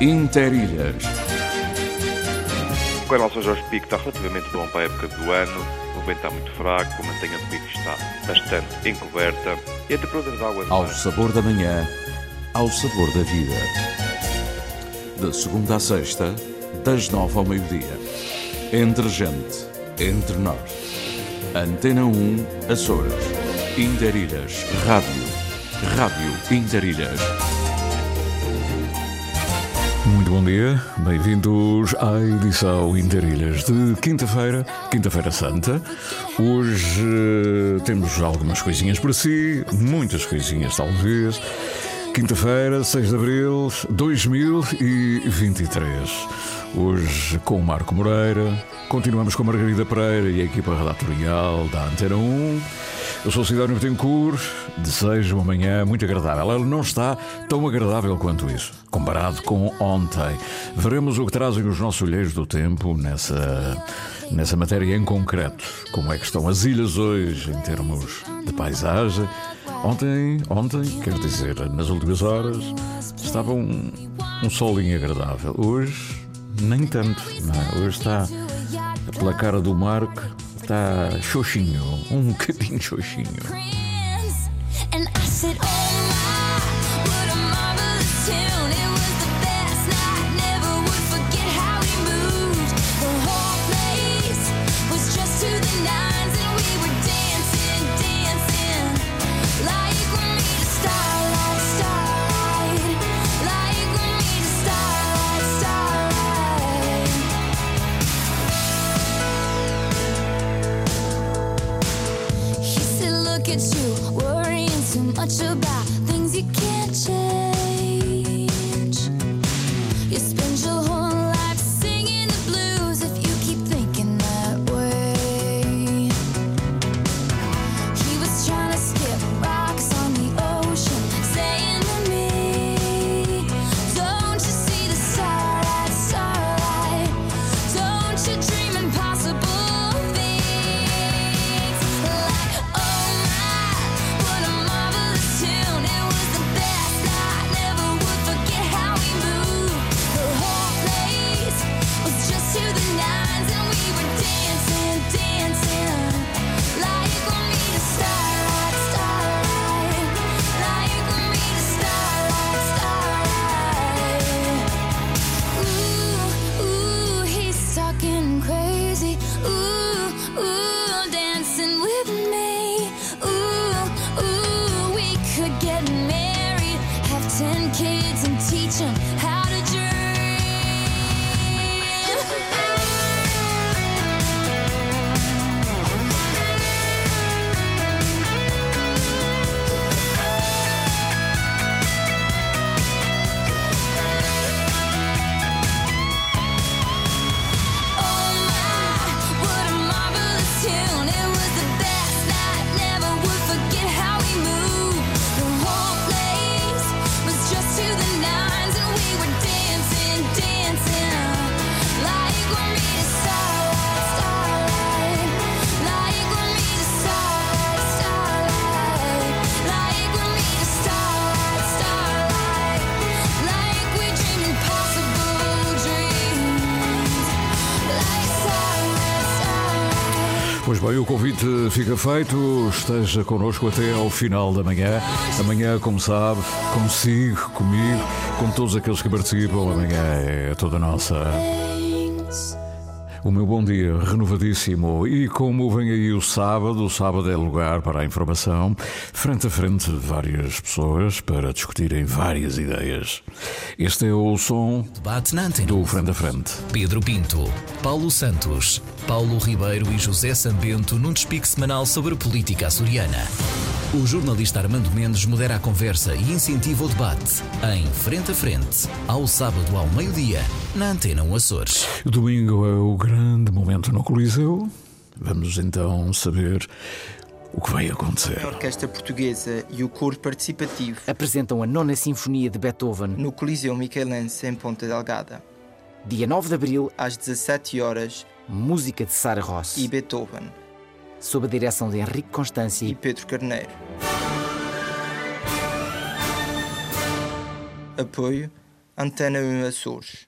Interilhas. Com relação ao Jorge Pico está relativamente bom para a época do ano. O vento está muito fraco, a mantenha de pico está bastante encoberta e a temperatura das águas... Ao sabor da manhã, ao sabor da vida. De segunda a sexta, das nove ao meio-dia. Entre gente, entre nós. Antena 1, Açores. Interilhas. Rádio. Rádio Interilhas. Muito bom dia, bem-vindos à edição Interilhas de quinta-feira, quinta-feira santa. Hoje eh, temos algumas coisinhas para si, muitas coisinhas talvez. Quinta-feira, 6 de abril 2023. Hoje com o Marco Moreira, continuamos com a Margarida Pereira e a equipa redatorial da Antena 1. Eu sou Cidónio Betancourt, desejo uma manhã muito agradável. Ela não está tão agradável quanto isso, comparado com ontem. Veremos o que trazem os nossos olheiros do tempo nessa, nessa matéria em concreto. Como é que estão as ilhas hoje em termos de paisagem. Ontem, ontem, quer dizer, nas últimas horas, estava um, um solinho agradável. Hoje, nem tanto. Não é? Hoje está pela cara do Marco está xoxinho, um bocadinho xoxinho. Pois bem, o convite fica feito. Esteja connosco até ao final da manhã. Amanhã, como sabe, consigo, comigo, com todos aqueles que participam. Amanhã é toda nossa. O meu bom dia renovadíssimo. E como vem aí o sábado, o sábado é lugar para a informação, frente a frente várias pessoas para discutirem várias ideias. Este é o som Debate do Frente a Frente. Pedro Pinto, Paulo Santos, Paulo Ribeiro e José Sambento num despique semanal sobre política açoriana. O jornalista Armando Mendes modera a conversa e incentiva o debate em Frente a Frente, ao sábado ao meio-dia, na Antena 1 Açores. Domingo é o grande momento no Coliseu. Vamos então saber o que vai acontecer. A Orquestra Portuguesa e o Coro Participativo apresentam a Nona Sinfonia de Beethoven no Coliseu Michelense em Ponta Delgada. Dia 9 de Abril, às 17 horas, música de Sara Ross e Beethoven, sob a direção de Henrique Constância e Pedro Carneiro. Apoio Antena 1 Açores.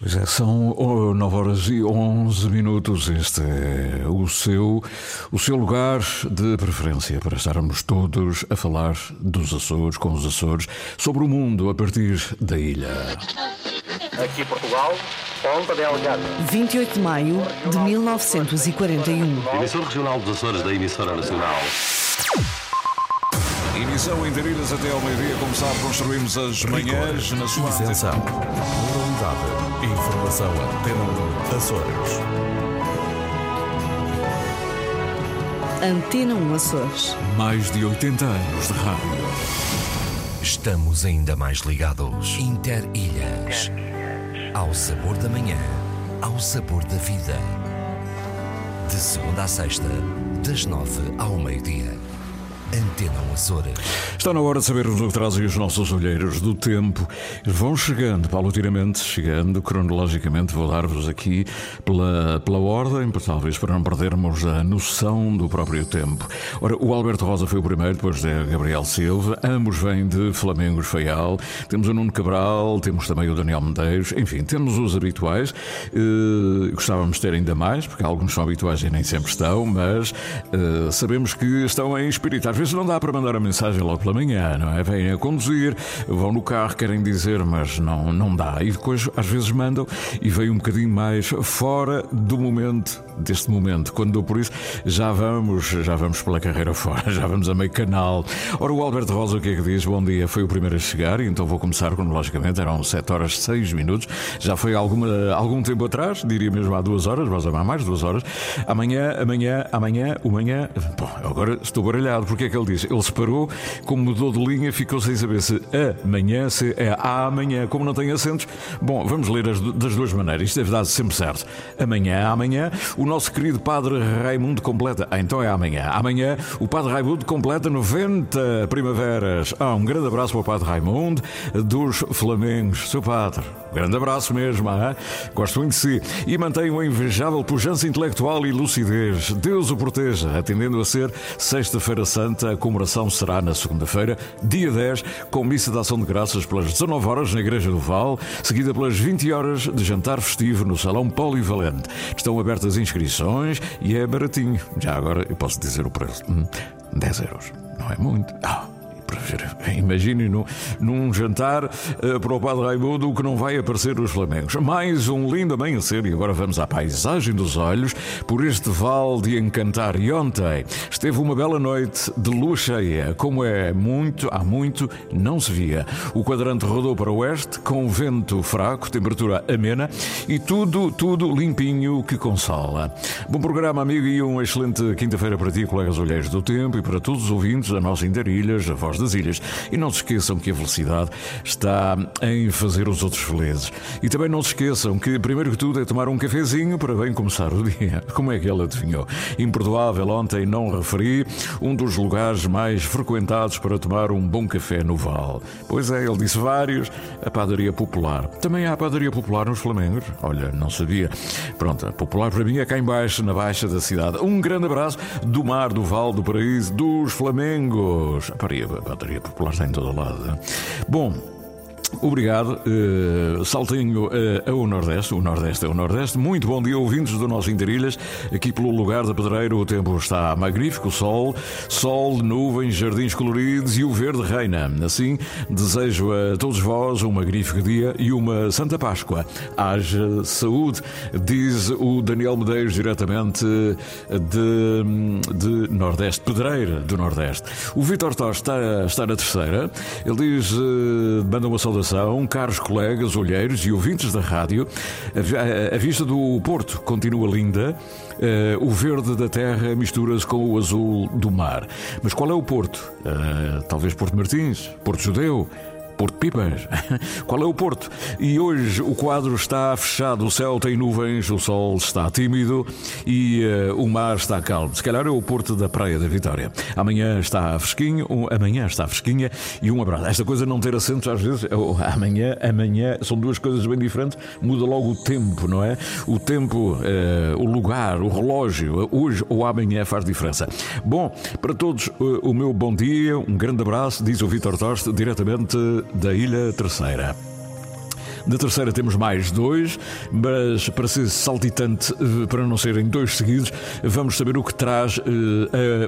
Pois é, são 9 horas e 11 minutos. Este é o seu, o seu lugar de preferência para estarmos todos a falar dos Açores, com os Açores, sobre o mundo a partir da ilha. Aqui Portugal, Ponta Delgada. 28 de maio de 1941. Emissora Regional dos Açores da Emissora Nacional. Emissão em Interilhas até ao meio-dia. Como sabe, construímos as manhãs na sua Isenção. Moralidade. Informação Antena 1 Açores. Antena 1 Açores. Mais de 80 anos de rádio. Estamos ainda mais ligados. Interilhas. Ao sabor da manhã, ao sabor da vida. De segunda a sexta, das nove ao meio-dia. Antena 1 Açores. Está na hora de sabermos o que trazem os nossos olheiros do tempo. Vão chegando, paulatinamente chegando, cronologicamente. Vou dar-vos aqui pela, pela ordem, talvez para não perdermos a noção do próprio tempo. Ora, o Alberto Rosa foi o primeiro, depois de Gabriel Silva. Ambos vêm de Flamengos Feial. Temos o Nuno Cabral, temos também o Daniel Medeiros. Enfim, temos os habituais. Uh, gostávamos de ter ainda mais, porque alguns são habituais e nem sempre estão, mas uh, sabemos que estão em espírito. Vezes não dá para mandar a mensagem logo pela manhã, não é? Vêm a conduzir, vão no carro, querem dizer, mas não, não dá. E depois, às vezes, mandam e vem um bocadinho mais fora do momento, deste momento. Quando dou por isso, já vamos, já vamos pela carreira fora, já vamos a meio canal. Ora, o Alberto Rosa, o que é que diz? Bom dia, foi o primeiro a chegar, então vou começar cronologicamente. Eram 7 horas 6 minutos. Já foi alguma, algum tempo atrás, diria mesmo há duas horas, mas há mais duas horas. Amanhã, amanhã, amanhã, amanhã. Bom, agora estou baralhado, porque é que ele diz? Ele separou, como mudou de linha, ficou sem saber se amanhã, se é amanhã, como não tem acentos. Bom, vamos ler as, das duas maneiras, isto deve dar sempre certo. Amanhã, amanhã, o nosso querido Padre Raimundo completa. Ah, então é amanhã. Amanhã, o Padre Raimundo completa 90 primaveras. Ah, um grande abraço para o Padre Raimundo dos Flamengos. Seu Padre, grande abraço mesmo, ah? gosto muito de si. E mantém uma invejável pujança intelectual e lucidez. Deus o proteja, atendendo a ser Sexta-feira Santa, a comemoração será na segunda-feira, dia 10, com missa de ação de graças pelas 19 horas na Igreja do Val, seguida pelas 20 horas de jantar festivo no Salão Polivalente. Estão abertas inscrições e é baratinho. Já agora eu posso dizer o preço: hum, 10 euros. Não é muito. Ah. Imagine num, num jantar uh, para o Padre Raimundo que não vai aparecer nos Flamengos. Mais um lindo amanhecer e agora vamos à paisagem dos olhos por este vale de encantar. E ontem esteve uma bela noite de lua cheia, como é muito, há muito, não se via. O quadrante rodou para o oeste com vento fraco, temperatura amena e tudo, tudo limpinho que consola. Bom programa, amigo, e uma excelente quinta-feira para ti, colegas olheiros do tempo e para todos os ouvintes da nossa Interilhas, a voz das ilhas. E não se esqueçam que a velocidade está em fazer os outros felizes. E também não se esqueçam que, primeiro que tudo, é tomar um cafezinho para bem começar o dia. Como é que ele adivinhou? Imperdoável, ontem não referi um dos lugares mais frequentados para tomar um bom café no Val. Pois é, ele disse vários, a padaria popular. Também há a padaria popular nos Flamengos? Olha, não sabia. Pronto, a popular para mim é cá embaixo, na baixa da cidade. Um grande abraço do mar, do Val, do Paraíso, dos Flamengos. A padaria popular está em todo lado. Bom, Obrigado. Uh, saltinho uh, ao Nordeste. O Nordeste é o Nordeste. Muito bom dia, ouvintes do nosso Interilhas. Aqui pelo lugar da Pedreira o tempo está magnífico. Sol, sol, nuvens, jardins coloridos e o verde reina. Assim, desejo a todos vós um magnífico dia e uma Santa Páscoa. Haja saúde, diz o Daniel Medeiros, diretamente de, de Nordeste, Pedreira do Nordeste. O Vitor Tosh está, está na terceira. Ele diz: uh, manda uma saudação caros colegas, olheiros e ouvintes da rádio. A, vista do Porto continua linda. Uh, o verde da terra mistura-se com o azul do mar. Mas qual é o Porto? Uh, talvez Porto Martins, Porto Judeu, Porto Pipas. Qual é o Porto? E hoje o quadro está fechado, o céu tem nuvens, o sol está tímido e uh, o mar está calmo. Se calhar é o Porto da Praia da Vitória. Amanhã está fresquinho, um, amanhã está fresquinha e um abraço. Esta coisa não ter acentos às vezes, oh, amanhã, amanhã, são duas coisas bem diferentes, muda logo o tempo, não é? O tempo, uh, o lugar, o relógio, hoje ou amanhã faz diferença. Bom, para todos uh, o meu bom dia, um grande abraço, diz o Vitor Toste, diretamente da Ilha Terceira. Da terceira temos mais dois, mas para ser saltitante, eh, para não serem dois seguidos, vamos saber o que traz uh,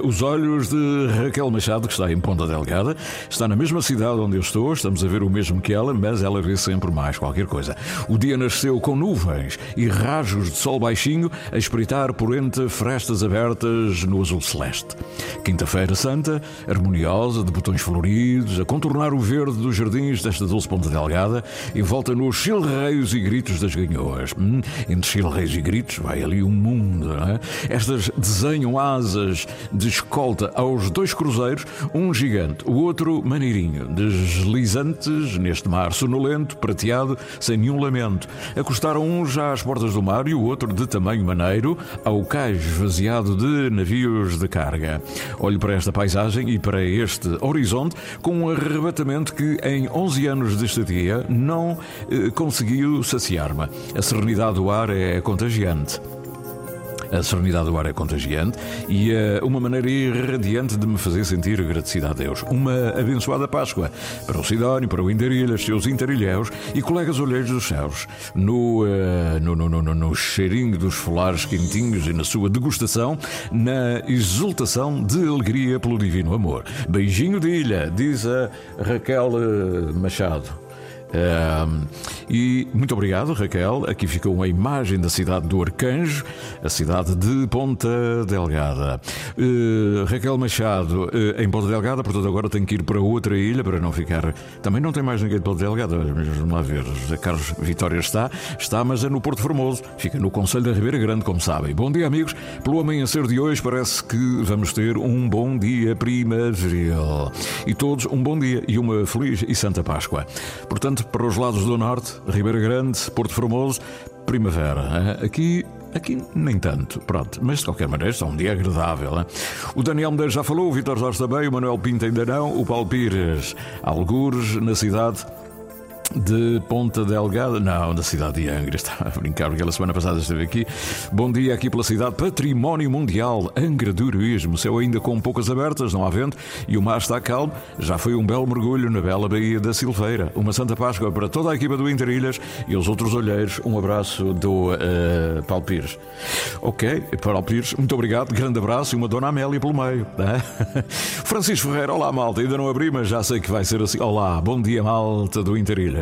os olhos de Raquel Machado, que está em Ponta Delgada. Está na mesma cidade onde eu estou, estamos a ver o mesmo que ela, mas ela vê sempre mais qualquer coisa. O dia nasceu com nuvens e rajos de sol baixinho a espreitar por entre frestas abertas no azul celeste. Quinta-feira Santa, harmoniosa, de botões floridos, a contornar o verde dos jardins desta doce Ponta Delgada, e volta no os chilreios e gritos das ganhoas. Hum, entre chilreios e gritos vai ali um mundo. É? Estas desenham asas de escolta aos dois cruzeiros, um gigante, o outro maneirinho, deslizantes neste mar sonolento, prateado, sem nenhum lamento. Acostaram um já às portas do mar e o outro de tamanho maneiro ao cais esvaziado de navios de carga. Olho para esta paisagem e para este horizonte com um arrebatamento que em 11 anos de estadia não eh, conseguiu saciar-me. A serenidade do ar é contagiante. A serenidade do ar é contagiante e é uma maneira irradiante de me fazer sentir agradecida a Deus. Uma abençoada Páscoa para o Sidónio, para o Indarilhas, seus interilhéus e colegas olheiros dos céus. No, uh, no, no, no, no cheirinho dos folares quentinhos e na sua degustação, na exultação de alegria pelo divino amor. Beijinho de ilha, diz a Raquel Machado e muito obrigado, Raquel. Aqui ficou uma imagem da cidade do Arcanjo, a cidade de Ponta Delgada. Uh, Raquel Machado, uh, em Ponta Delgada, portanto agora tenho que ir para outra ilha para não ficar. Também não tem mais ninguém de Ponta Delgada, mas vamos lá ver. A Carlos Vitória está, está, mas é no Porto Formoso. Fica no Conselho da Ribeira Grande, como sabem. Bom dia, amigos. Pelo amanhecer de hoje, parece que vamos ter um bom dia primaveril. E todos um bom dia e uma feliz e santa Páscoa. Portanto, para os lados do norte, Ribeira Grande, Porto Formoso, primavera. Aqui Aqui nem tanto, pronto, mas de qualquer maneira está um dia agradável. Hein? O Daniel Medeiros já falou, o Vitor Jorge também, o Manuel Pinto ainda não, o Paulo Pires, algures na cidade de Ponta Delgada, não, da cidade de Angra, estava a brincar porque ela semana passada esteve aqui. Bom dia aqui pela cidade, Património Mundial, Angra do Heroísmo, céu ainda com poucas abertas, não há vento e o mar está calmo. Já foi um belo mergulho na bela Baía da Silveira. Uma Santa Páscoa para toda a equipa do Interilhas e os outros olheiros. Um abraço do uh, Paulo Pires. Ok, Paulo Pires, muito obrigado, grande abraço e uma Dona Amélia pelo meio. Né? Francisco Ferreira, olá malta, ainda não abri, mas já sei que vai ser assim. Olá, bom dia malta do Interilhas.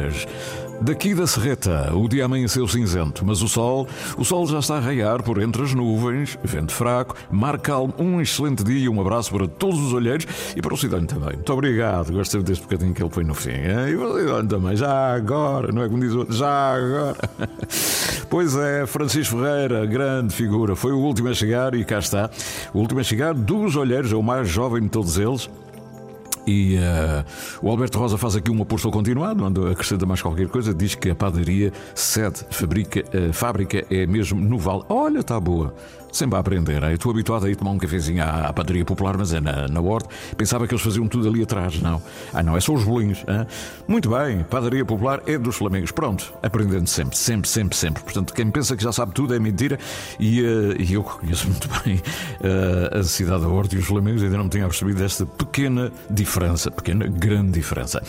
Daqui da Serreta, o dia amanheceu cinzento, mas o sol, o sol já está a raiar por entre as nuvens, vento fraco, mar calmo, um excelente dia, um abraço para todos os olheiros e para o Cidadão também. Muito obrigado, gostei deste bocadinho que ele põe no fim. Hein? E para o Cidadão também, já agora, não é como diz o outro, já agora. Pois é, Francisco Ferreira, grande figura, foi o último a chegar e cá está. O último a chegar dos olheiros, é o mais jovem de todos eles. E uh, o Alberto Rosa faz aqui um apostol continuado, quando acrescenta mais qualquer coisa, diz que a padaria sede fabrica, a fábrica é mesmo no Vale. Olha, está boa sempre a aprender. Eu estou habituado a ir tomar um cafezinho à, à padaria popular, mas é na, na Horta. Pensava que eles faziam tudo ali atrás. Não. Ah, não, é só os bolinhos. Hein? Muito bem, padaria popular é dos Flamengos. Pronto, aprendendo sempre, sempre, sempre, sempre. Portanto, quem pensa que já sabe tudo é mentira. E, uh, e eu conheço muito bem uh, a cidade da Horta e os Flamengos ainda não me tinha percebido desta pequena diferença, pequena, grande diferença.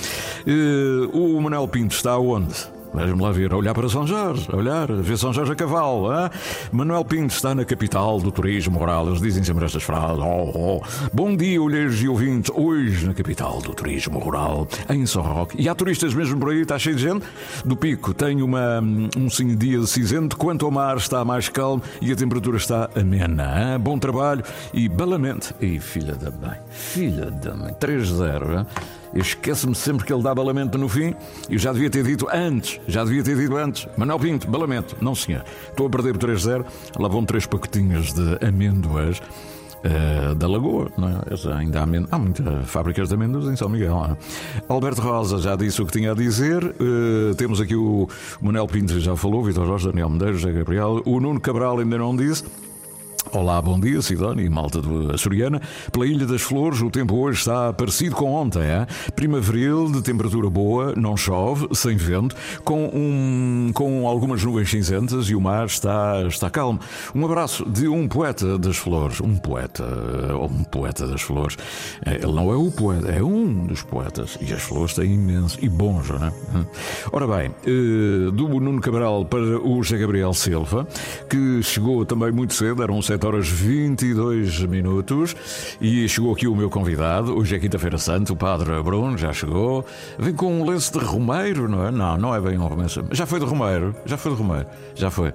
Uh, o Manuel Pinto está onde? Vamos lá ver, olhar para São Jorge, olhar, ver São Jorge a cavalo. Hein? Manuel Pinto está na capital do turismo rural. Eles dizem sempre estas frases. Oh, oh. Bom dia, olheiros e ouvintes. Hoje na capital do turismo rural, em São Roque. E há turistas mesmo por aí, está cheio de gente. Do Pico tem uma, um sim dia cinzento. Quanto ao mar, está mais calmo e a temperatura está amena. Hein? Bom trabalho e balamente. E filha da mãe, filha da mãe, 3-0. Eu esqueço-me sempre que ele dá balamento no fim. Eu já devia ter dito antes, já devia ter dito antes. Manuel Pinto, balamento. Não, senhor. Estou a perder por 3-0. Lá vão três pacotinhos de amêndoas. uh, da Lagoa, não é? Ainda há, há muitas fábricas de amêndoas em São Miguel. É? Alberto Rosa já disse o que tinha a dizer. Uh, temos aqui o Manuel Pinto, já falou, Vitor Jorge, Daniel Medeiros, José Gabriel. O Nuno Cabral ainda não disse. Olá, bom dia, Sidónia e malta do Açoriana. Pela Ilha das Flores, o tempo hoje está parecido com ontem, é? Primaveril, de temperatura boa, não chove, sem vento, com, um, com algumas nuvens cinzentas e o mar está, está calmo. Um abraço de um poeta das flores. Um poeta, ou um poeta das flores. É, ele não é o poeta, é um dos poetas. E as flores têm imenso e bons, não é? Ora bem, eh, do Nuno Cabral para o José Gabriel Silva, que chegou também muito cedo, eram 7 horas 22 minutos e chegou aqui o meu convidado. Hoje é quinta-feira santa, o Padre Bruno já chegou. Vem com um lenço de Romeiro, não é? Não, não é bem um lenço. Já foi de Romeiro, já foi de Romeiro, já foi.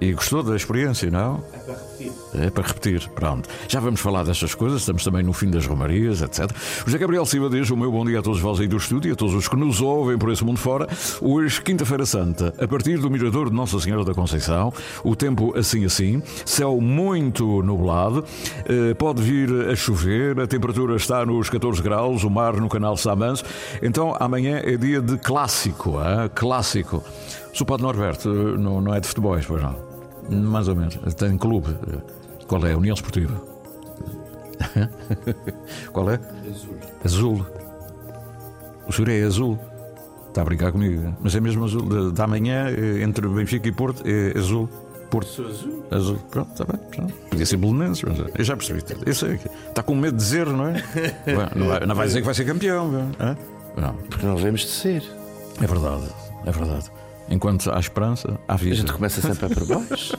E gostou da experiência, não? É para repetir. É para repetir, pronto. Já vamos falar destas coisas, estamos também no fim das romarias, etc. José Gabriel Silva diz o meu bom dia a todos vós aí do estúdio e a todos os que nos ouvem por esse mundo fora. Hoje, quinta-feira santa, a partir do Mirador de Nossa Senhora da Conceição, o tempo assim assim, céu muito nublado, eh, pode vir a chover, a temperatura está nos 14 graus, o mar no canal Samanso. Então amanhã é dia de clássico, hein? clássico. Sou Padre Norberto não, não é de futebol, pois não? Mais ou menos. Tem clube. Qual é? União Esportiva. Qual é? Azul. Azul. O senhor é azul. Está a brincar comigo. Mas é mesmo azul. Da manhã, entre Benfica e Porto, é azul. Porto. Sou azul. Azul. Pronto, está bem. Pronto. Podia ser belenenses, mas eu já percebi. Eu sei. Está com medo de dizer, não é? não, vai, não vai dizer que vai ser campeão. Não. não. Porque nós vemos de ser. É verdade. É verdade. Enquanto há esperança, há vida. A gente começa sempre a para baixo.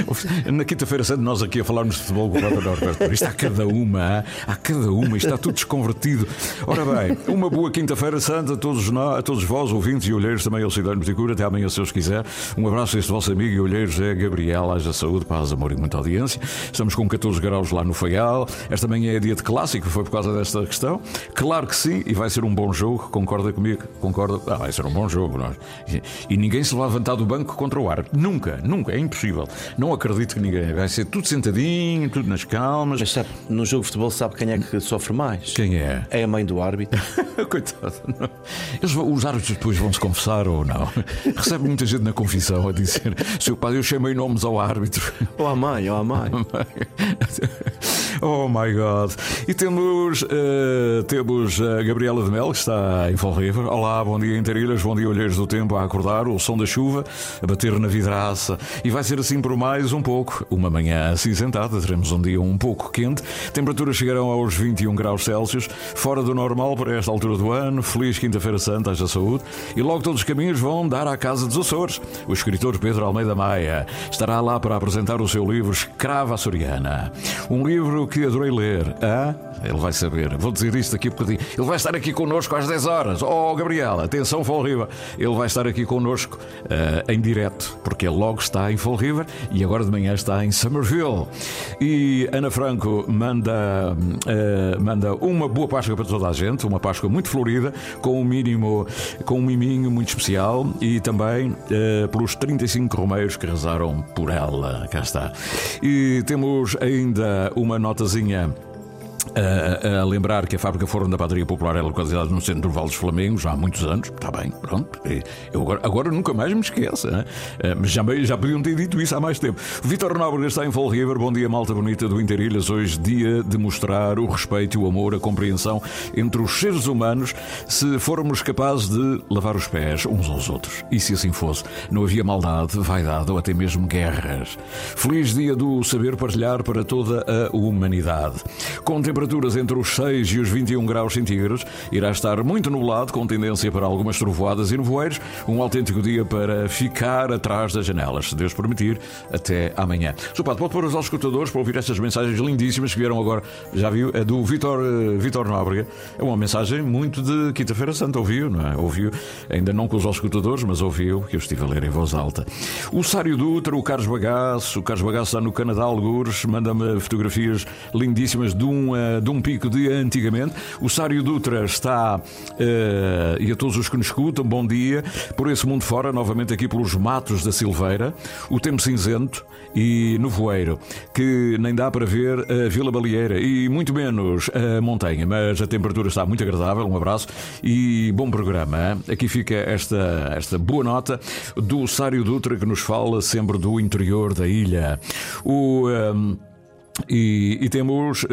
Na quinta-feira santa, nós aqui a falarmos de futebol com o Walter Norberto. Isto há cada uma, há cada uma, isto está tudo desconvertido. Ora bem, uma boa quinta-feira santa a todos, nós, a todos vós, ouvintes e olheiros, também ao Cidade Meticura. Até amanhã, se Deus quiser. Um abraço a este vosso amigo e olheiro José Gabriel. Haja saúde, paz, amor e muita audiência. Estamos com 14 graus lá no Faial. Esta manhã é dia de clássico, foi por causa desta questão. Claro que sim, e vai ser um bom jogo. Concorda comigo? Concorda? Ah, vai ser um bom jogo. Nós. É? E ninguém se vai levantar do banco contra o árbitro. Nunca, nunca, é impossível. Não acredito que ninguém. Vai ser tudo sentadinho, tudo nas calmas. Mas sabe, no jogo de futebol sabe quem é que sofre mais? Quem é? É a mãe do árbitro. Coitado. Eles, os árbitros depois vão se confessar ou não? Recebe muita gente na confissão a dizer: Seu pai, eu chamei nomes ao árbitro. Ou à mãe, ou à mãe. Oh my God! E temos, uh, temos a Gabriela de Mel, que está em Fall River. Olá, bom dia, Interilhas, bom dia, Olheiros do Tempo a acordar, o som da chuva a bater na vidraça. E vai ser assim por mais um pouco. Uma manhã acinzentada, teremos um dia um pouco quente. Temperaturas chegarão aos 21 graus Celsius, fora do normal para esta altura do ano. Feliz Quinta-feira Santa, haja saúde. E logo todos os caminhos vão dar à Casa dos Açores. O escritor Pedro Almeida Maia estará lá para apresentar o seu livro Escrava Açoriana. Um livro que adorei ler. Ah, ele vai saber. Vou dizer isto daqui a bocadinho. Ele vai estar aqui connosco às 10 horas. Oh, Gabriel, atenção, River. Ele vai estar aqui connosco uh, em direto, porque ele logo está em Fall River e agora de manhã está em Somerville. E Ana Franco manda, uh, manda uma boa Páscoa para toda a gente, uma Páscoa muito florida, com um mínimo, com um miminho muito especial e também uh, pelos 35 romeiros que rezaram por ela. Cá está. E temos ainda uma notazinha a, a, lembrar que a fábrica Forno da Padaria Popular é localizada no centro do Vale dos Flamengos há muitos anos. Está bem, pronto. Eu agora, agora nunca mais me esqueço. Né? Mas já, já podiam ter dito isso há mais tempo. Vitor Nóbrega está em Fall River. Bom dia, malta bonita do Interilhas. Hoje, dia de mostrar o respeito, o amor, a compreensão entre os seres humanos se formos capazes de lavar os pés uns aos outros. E se assim fosse, não havia maldade, vaidade ou até mesmo guerras. Feliz dia do saber partilhar para toda a humanidade. Com temperaturas entre os 6 e os 21 graus centígrados. Irá estar muito nublado, com tendência para algumas trovoadas e nevoeiros. Um autêntico dia para ficar atrás das janelas, se Deus permitir, até amanhã. Sr. pode pôr os escutadores para ouvir estas mensagens lindíssimas que vieram agora. Já viu? É do Vitor, uh, Vitor Nóbrega. É uma mensagem muito de Quinta-feira Santa, ouviu, não é? Ouviu, ainda não com os escutadores, mas ouviu, que eu estive a ler em voz alta. O Sário Dutra, o Carlos Bagaço, o Carlos Bagaço está no Canadá, algures, manda-me fotografias lindíssimas de um. Programa de um pico de antigamente. O Sário Dutra está, uh, e a todos os que nos escutam, bom dia, por esse mundo fora, novamente aqui pelos matos da Silveira, o tempo cinzento e nevoeiro, que nem dá para ver a Vila Baleeira e muito menos a montanha, mas a temperatura está muito agradável. Um abraço e bom programa. Hein? Aqui fica esta, esta boa nota do Sário Dutra que nos fala sempre do interior da ilha. O. Um, e, e, temos, uh,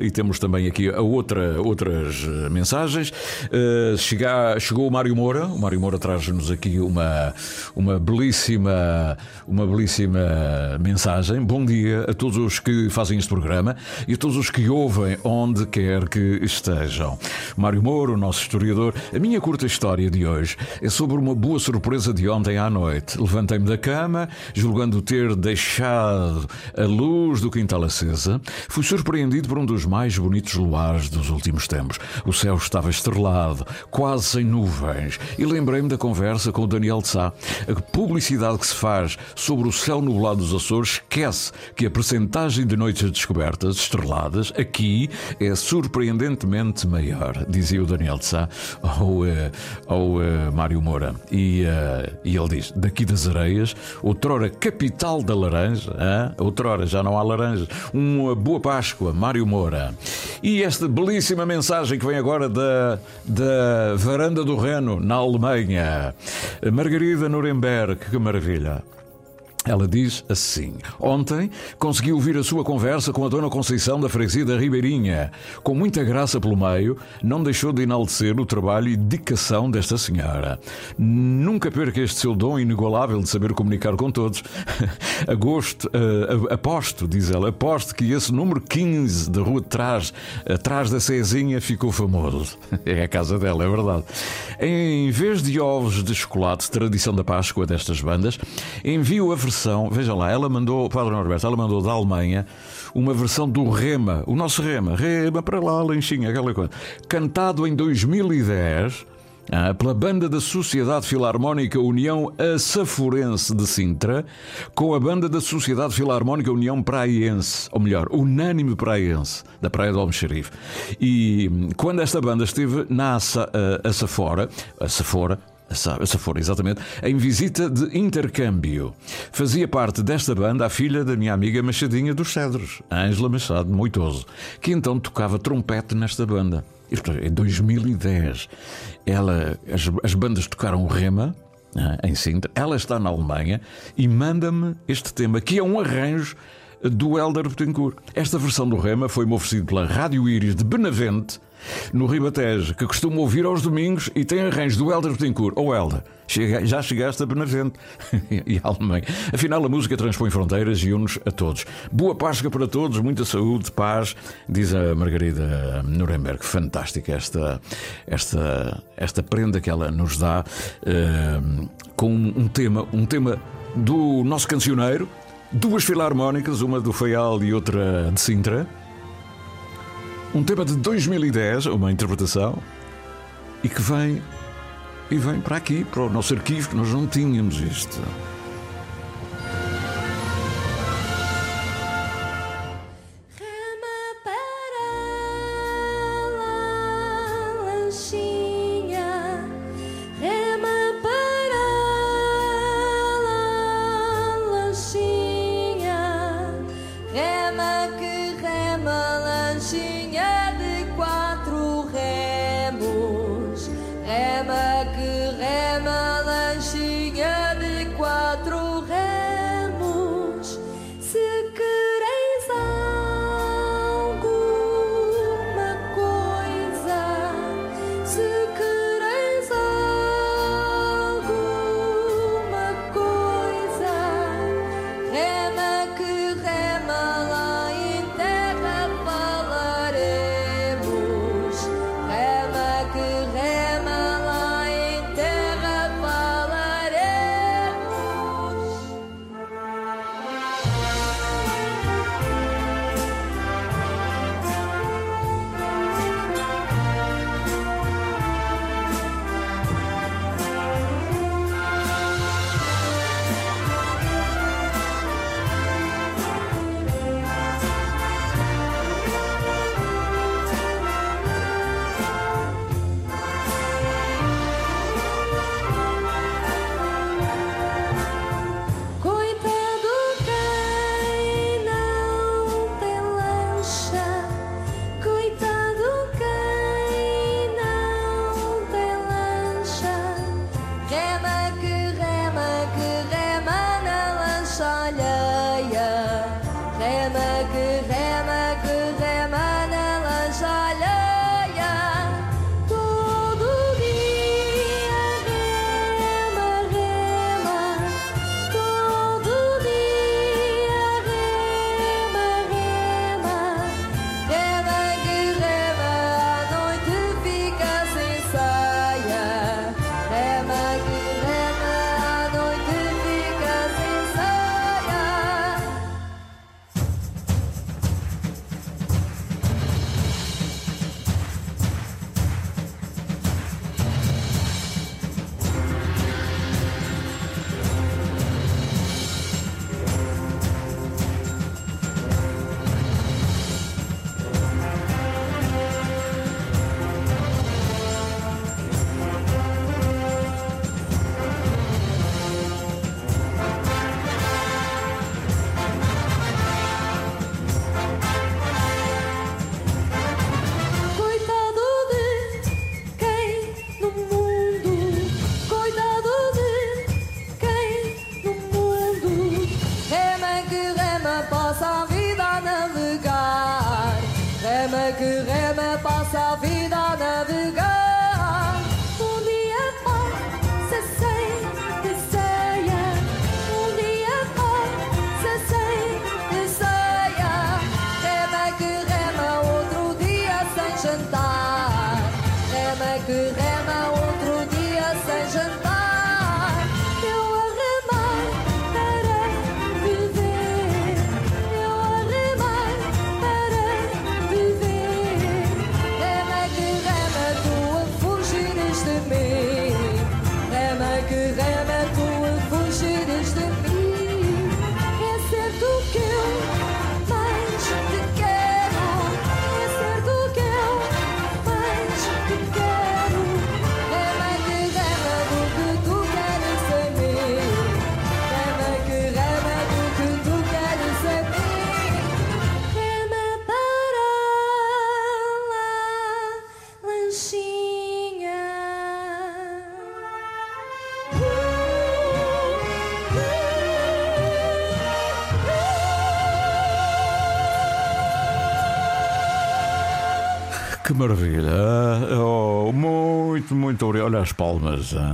e temos também aqui a outra, outras mensagens. Uh, chega, chegou o Mário Moura. O Mário Moura traz-nos aqui uma, uma, belíssima, uma belíssima mensagem. Bom dia a todos os que fazem este programa e a todos os que ouvem onde quer que estejam. Mário Moura, o nosso historiador. A minha curta história de hoje é sobre uma boa surpresa de ontem à noite. Levantei-me da cama, julgando ter deixado a luz do quintal acesa, fui surpreendido por um dos mais bonitos luares dos últimos tempos. O céu estava estrelado, quase sem nuvens, e lembrei-me da conversa com o Daniel de Sá. A publicidade que se faz sobre o céu nublado dos Açores esquece que a percentagem de noites descobertas estreladas aqui é surpreendentemente maior, dizia o Daniel de Sá ao, eh, ao eh, Mário Moura. E, uh, e ele diz: daqui das areias, outrora capital da laranja, hein? outrora já não há laranja, uma boa Páscoa, Mário Moura. E esta belíssima mensagem que vem agora da, da Varanda do Reno, na Alemanha. Margarida Nuremberg, que maravilha. Ela diz assim: Ontem consegui ouvir a sua conversa com a Dona Conceição da Freguesia da Ribeirinha. Com muita graça pelo meio, não deixou de enaltecer o trabalho e dedicação desta senhora. Nunca perca este seu dom inigualável de saber comunicar com todos. Agosto, uh, aposto, diz ela, aposto que esse número 15 da rua de trás, atrás da Cezinha, ficou famoso. É a casa dela, é verdade. Em vez de ovos de chocolate, tradição da Páscoa destas bandas, envio a versão, vejam lá, ela mandou, Padre Norberto, ela mandou da Alemanha uma versão do Rema, o nosso Rema, Rema para lá, Lanchinha, aquela coisa, cantado em 2010 ah, pela banda da Sociedade Filarmónica União Açaforense de Sintra, com a banda da Sociedade Filarmónica União Praiense, ou melhor, Unânime Praiense, da Praia do Almexerife. E quando esta banda esteve na Açafora, Açafora, essa for exatamente, em visita de intercâmbio. Fazia parte desta banda a filha da minha amiga Machadinha dos Cedros, Ângela Machado Moitoso, que então tocava trompete nesta banda. Isto é, em 2010. Ela, as, as bandas tocaram o Rema, em Sintra, ela está na Alemanha e manda-me este tema, que é um arranjo do Helder Betancourt. Esta versão do Rema foi-me oferecido pela Rádio Íris de Benavente, no Ribatejo, que costumo ouvir aos domingos e tem arranjo do Helder Betancourt. Ou oh, chega, já chegaste a Benavente e Alemanha. Afinal, a música transpõe fronteiras e une-nos a todos. Boa Páscoa para todos, muita saúde, paz, diz a Margarida Nuremberg. Fantástica esta, esta, esta prenda que ela nos dá uh, com um tema, um tema do nosso cancioneiro, duas filarmónicas, uma do Feial e outra de Sintra. Um tema de 2010, uma interpretação, e que vem e vem para aqui, para o nosso arquivo, que nós não tínhamos isto.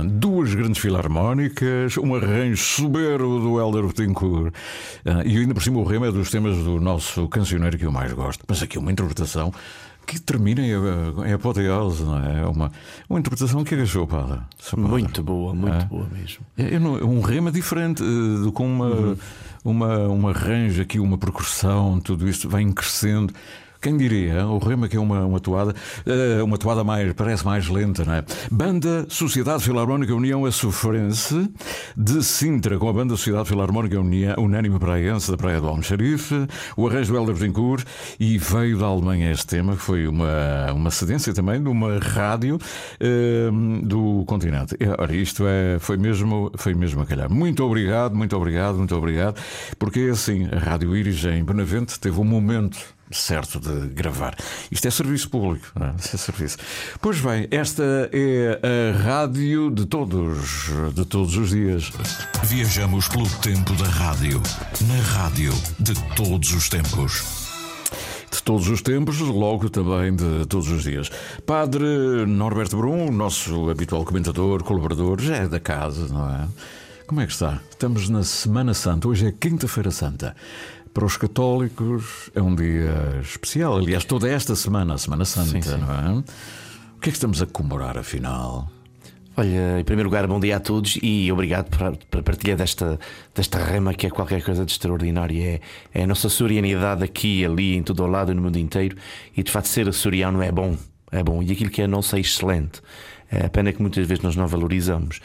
Duas grandes filarmónicas, um arranjo soberbo do Helder Betancourt. Ah, E ainda por cima o remo é dos temas do nosso cancioneiro que eu mais gosto. Mas aqui uma interpretação que termina em, apoteose, não é? É Uma, uma interpretação que agachou, Padre. Padre. Muito boa, muito Ah. boa mesmo. É, não- um rema diferente, eh, do- com uma, uma, um arranjo aqui, uma percussão, tudo isto vem crescendo. Quem diria, o rema que é uma, uma toada, eh, uma toada mais, parece mais lenta, não é? Banda Sociedade Filarmónica União Açufrense de Sintra, com a Banda Sociedade Filarmónica União, Unânime Praense da Praia do Almoxarife, o arranjo do Helder Betancourt e veio da Alemanha este tema, que foi uma, uma cedência também de uma rádio eh, do continente. Ora, isto é, foi, mesmo, foi mesmo a calhar. Muito obrigado, muito obrigado, muito obrigado, porque assim, a Rádio Iris em Benavente teve um momento certo de gravar. Isto é serviço público, não é? Isto é serviço. Pois bem, esta é a rádio de todos, de todos os dias. Viajamos pelo tempo da rádio. Na rádio de todos os tempos. De todos os tempos, logo também de todos os dias. Padre Norberto Brum, nosso habitual comentador, colaborador, já é da casa, não é? Como é que está? Estamos na Semana Santa, hoje é Quinta-feira Santa. Para os católicos é um dia especial. Aliás, toda esta semana, a Semana Santa, Sim, sim. não é? O que é que estamos a comemorar, afinal? Olha, em primeiro lugar, bom dia a todos e obrigado por, por partilha desta, desta rema que é qualquer coisa de extraordinário. É, é a nossa sorianidade aqui, ali, em todo o lado, no mundo inteiro. E de facto, ser açoriano é bom. É bom. E aquilo que é nosso é excelente. É a pena que muitas vezes nós não valorizamos.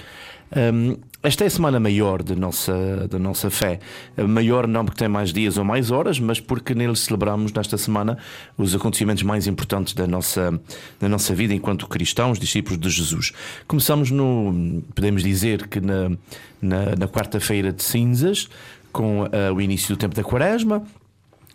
Hum, esta é a semana maior da nossa, da nossa fé. Maior não porque tem mais dias ou mais horas, mas porque nele celebramos nesta semana os acontecimentos mais importantes da nossa, da nossa vida enquanto cristãos, discípulos de Jesus. Começamos no, podemos dizer que na, na, na quarta-feira de cinzas, com ah, o início do tempo da quaresma,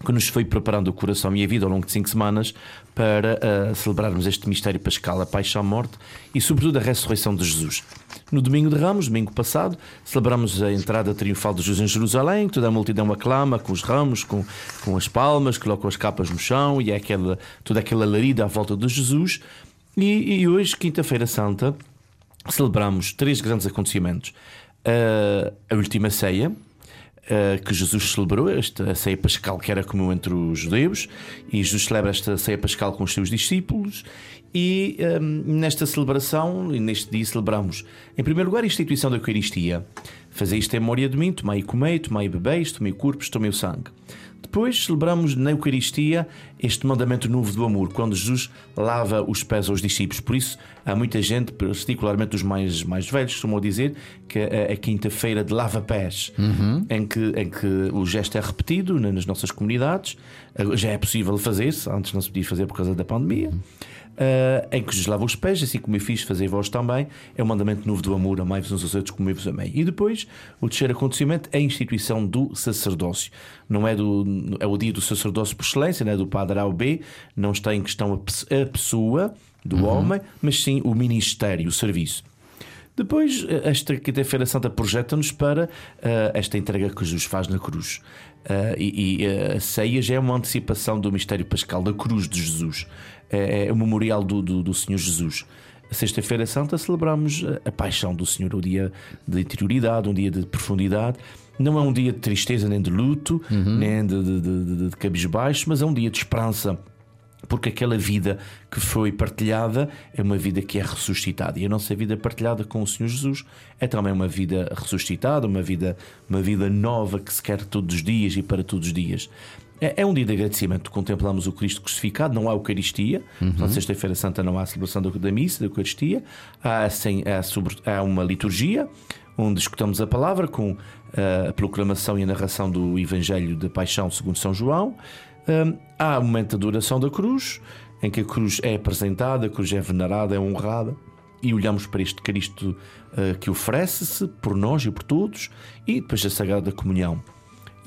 que nos foi preparando o coração e a vida ao longo de cinco semanas para ah, celebrarmos este mistério pascal, a paixão, a morte e, sobretudo, a ressurreição de Jesus. No domingo de Ramos, domingo passado, celebramos a entrada triunfal de Jesus em Jerusalém, toda a multidão aclama com os ramos, com, com as palmas, colocam as capas no chão e é aquela, toda aquela larida à volta de Jesus. E, e hoje, quinta-feira santa, celebramos três grandes acontecimentos. Ah, a última ceia, uh, que Jesus celebrou, esta ceia pascal que era comum entre os judeus, e Jesus celebra esta ceia pascal com os seus discípulos. E um, nesta celebração, e neste dia, celebramos, em primeiro lugar, a instituição da Eucaristia. Fazer isto em memória de mim, tomai e comei, tomai e bebeis, tomei o corpo, tomei o sangue. Depois celebramos na Eucaristia este mandamento novo do amor, quando Jesus lava os pés aos discípulos. Por isso, há muita gente, particularmente os mais, mais velhos, costumam dizer que a, a quinta-feira de lava-pés, em, que, em que o gesto é repetido nas nossas comunidades, já é possível fazer-se, antes não se podia fazer por causa da pandemia. Uh, em que Jesus lava os pés, assim como eu fiz, fazer vós também, é o mandamento novo do amor, amai-vos uns aos outros como eu vos amei. E depois, o terceiro acontecimento é a instituição do sacerdócio. Não é, do, é o dia do sacerdócio por excelência, não é do padre A ou B, não está em questão a, pe- a pessoa do homem, mas sim o ministério, o serviço. Depois, eh, esta Quinta-feira Santa projeta-nos para eh, esta entrega que Jesus faz na cruz. Eh, e, e, eh, a ceia já é uma antecipação do mistério pascal da cruz de Jesus. É, é o memorial do, do, do Senhor Jesus. Sexta-feira Santa celebramos a, paixão do Senhor, o dia de interioridade, um dia de profundidade. Não é um dia de tristeza nem de luto, nem de, de, de, de, de cabisbaixo, mas é um dia de esperança porque aquela vida que foi partilhada é uma vida que é ressuscitada e a nossa vida partilhada com o Senhor Jesus é também uma vida ressuscitada, uma vida, uma vida nova que se quer todos os dias e para todos os dias. É, é um dia de agradecimento. Contemplamos o Cristo crucificado, não há Eucaristia. Uhum. Na Sexta-feira Santa não há celebração da missa, da Eucaristia. Há, sem, há, sobre, há uma liturgia onde escutamos a palavra com uh, a proclamação e a narração do Evangelho da Paixão segundo São João. Um, há o momento da oração da cruz, em que a cruz é apresentada, a cruz é venerada, é honrada, e olhamos para este Cristo uh, que oferece-se por nós e por todos, e depois a Sagrada Comunhão.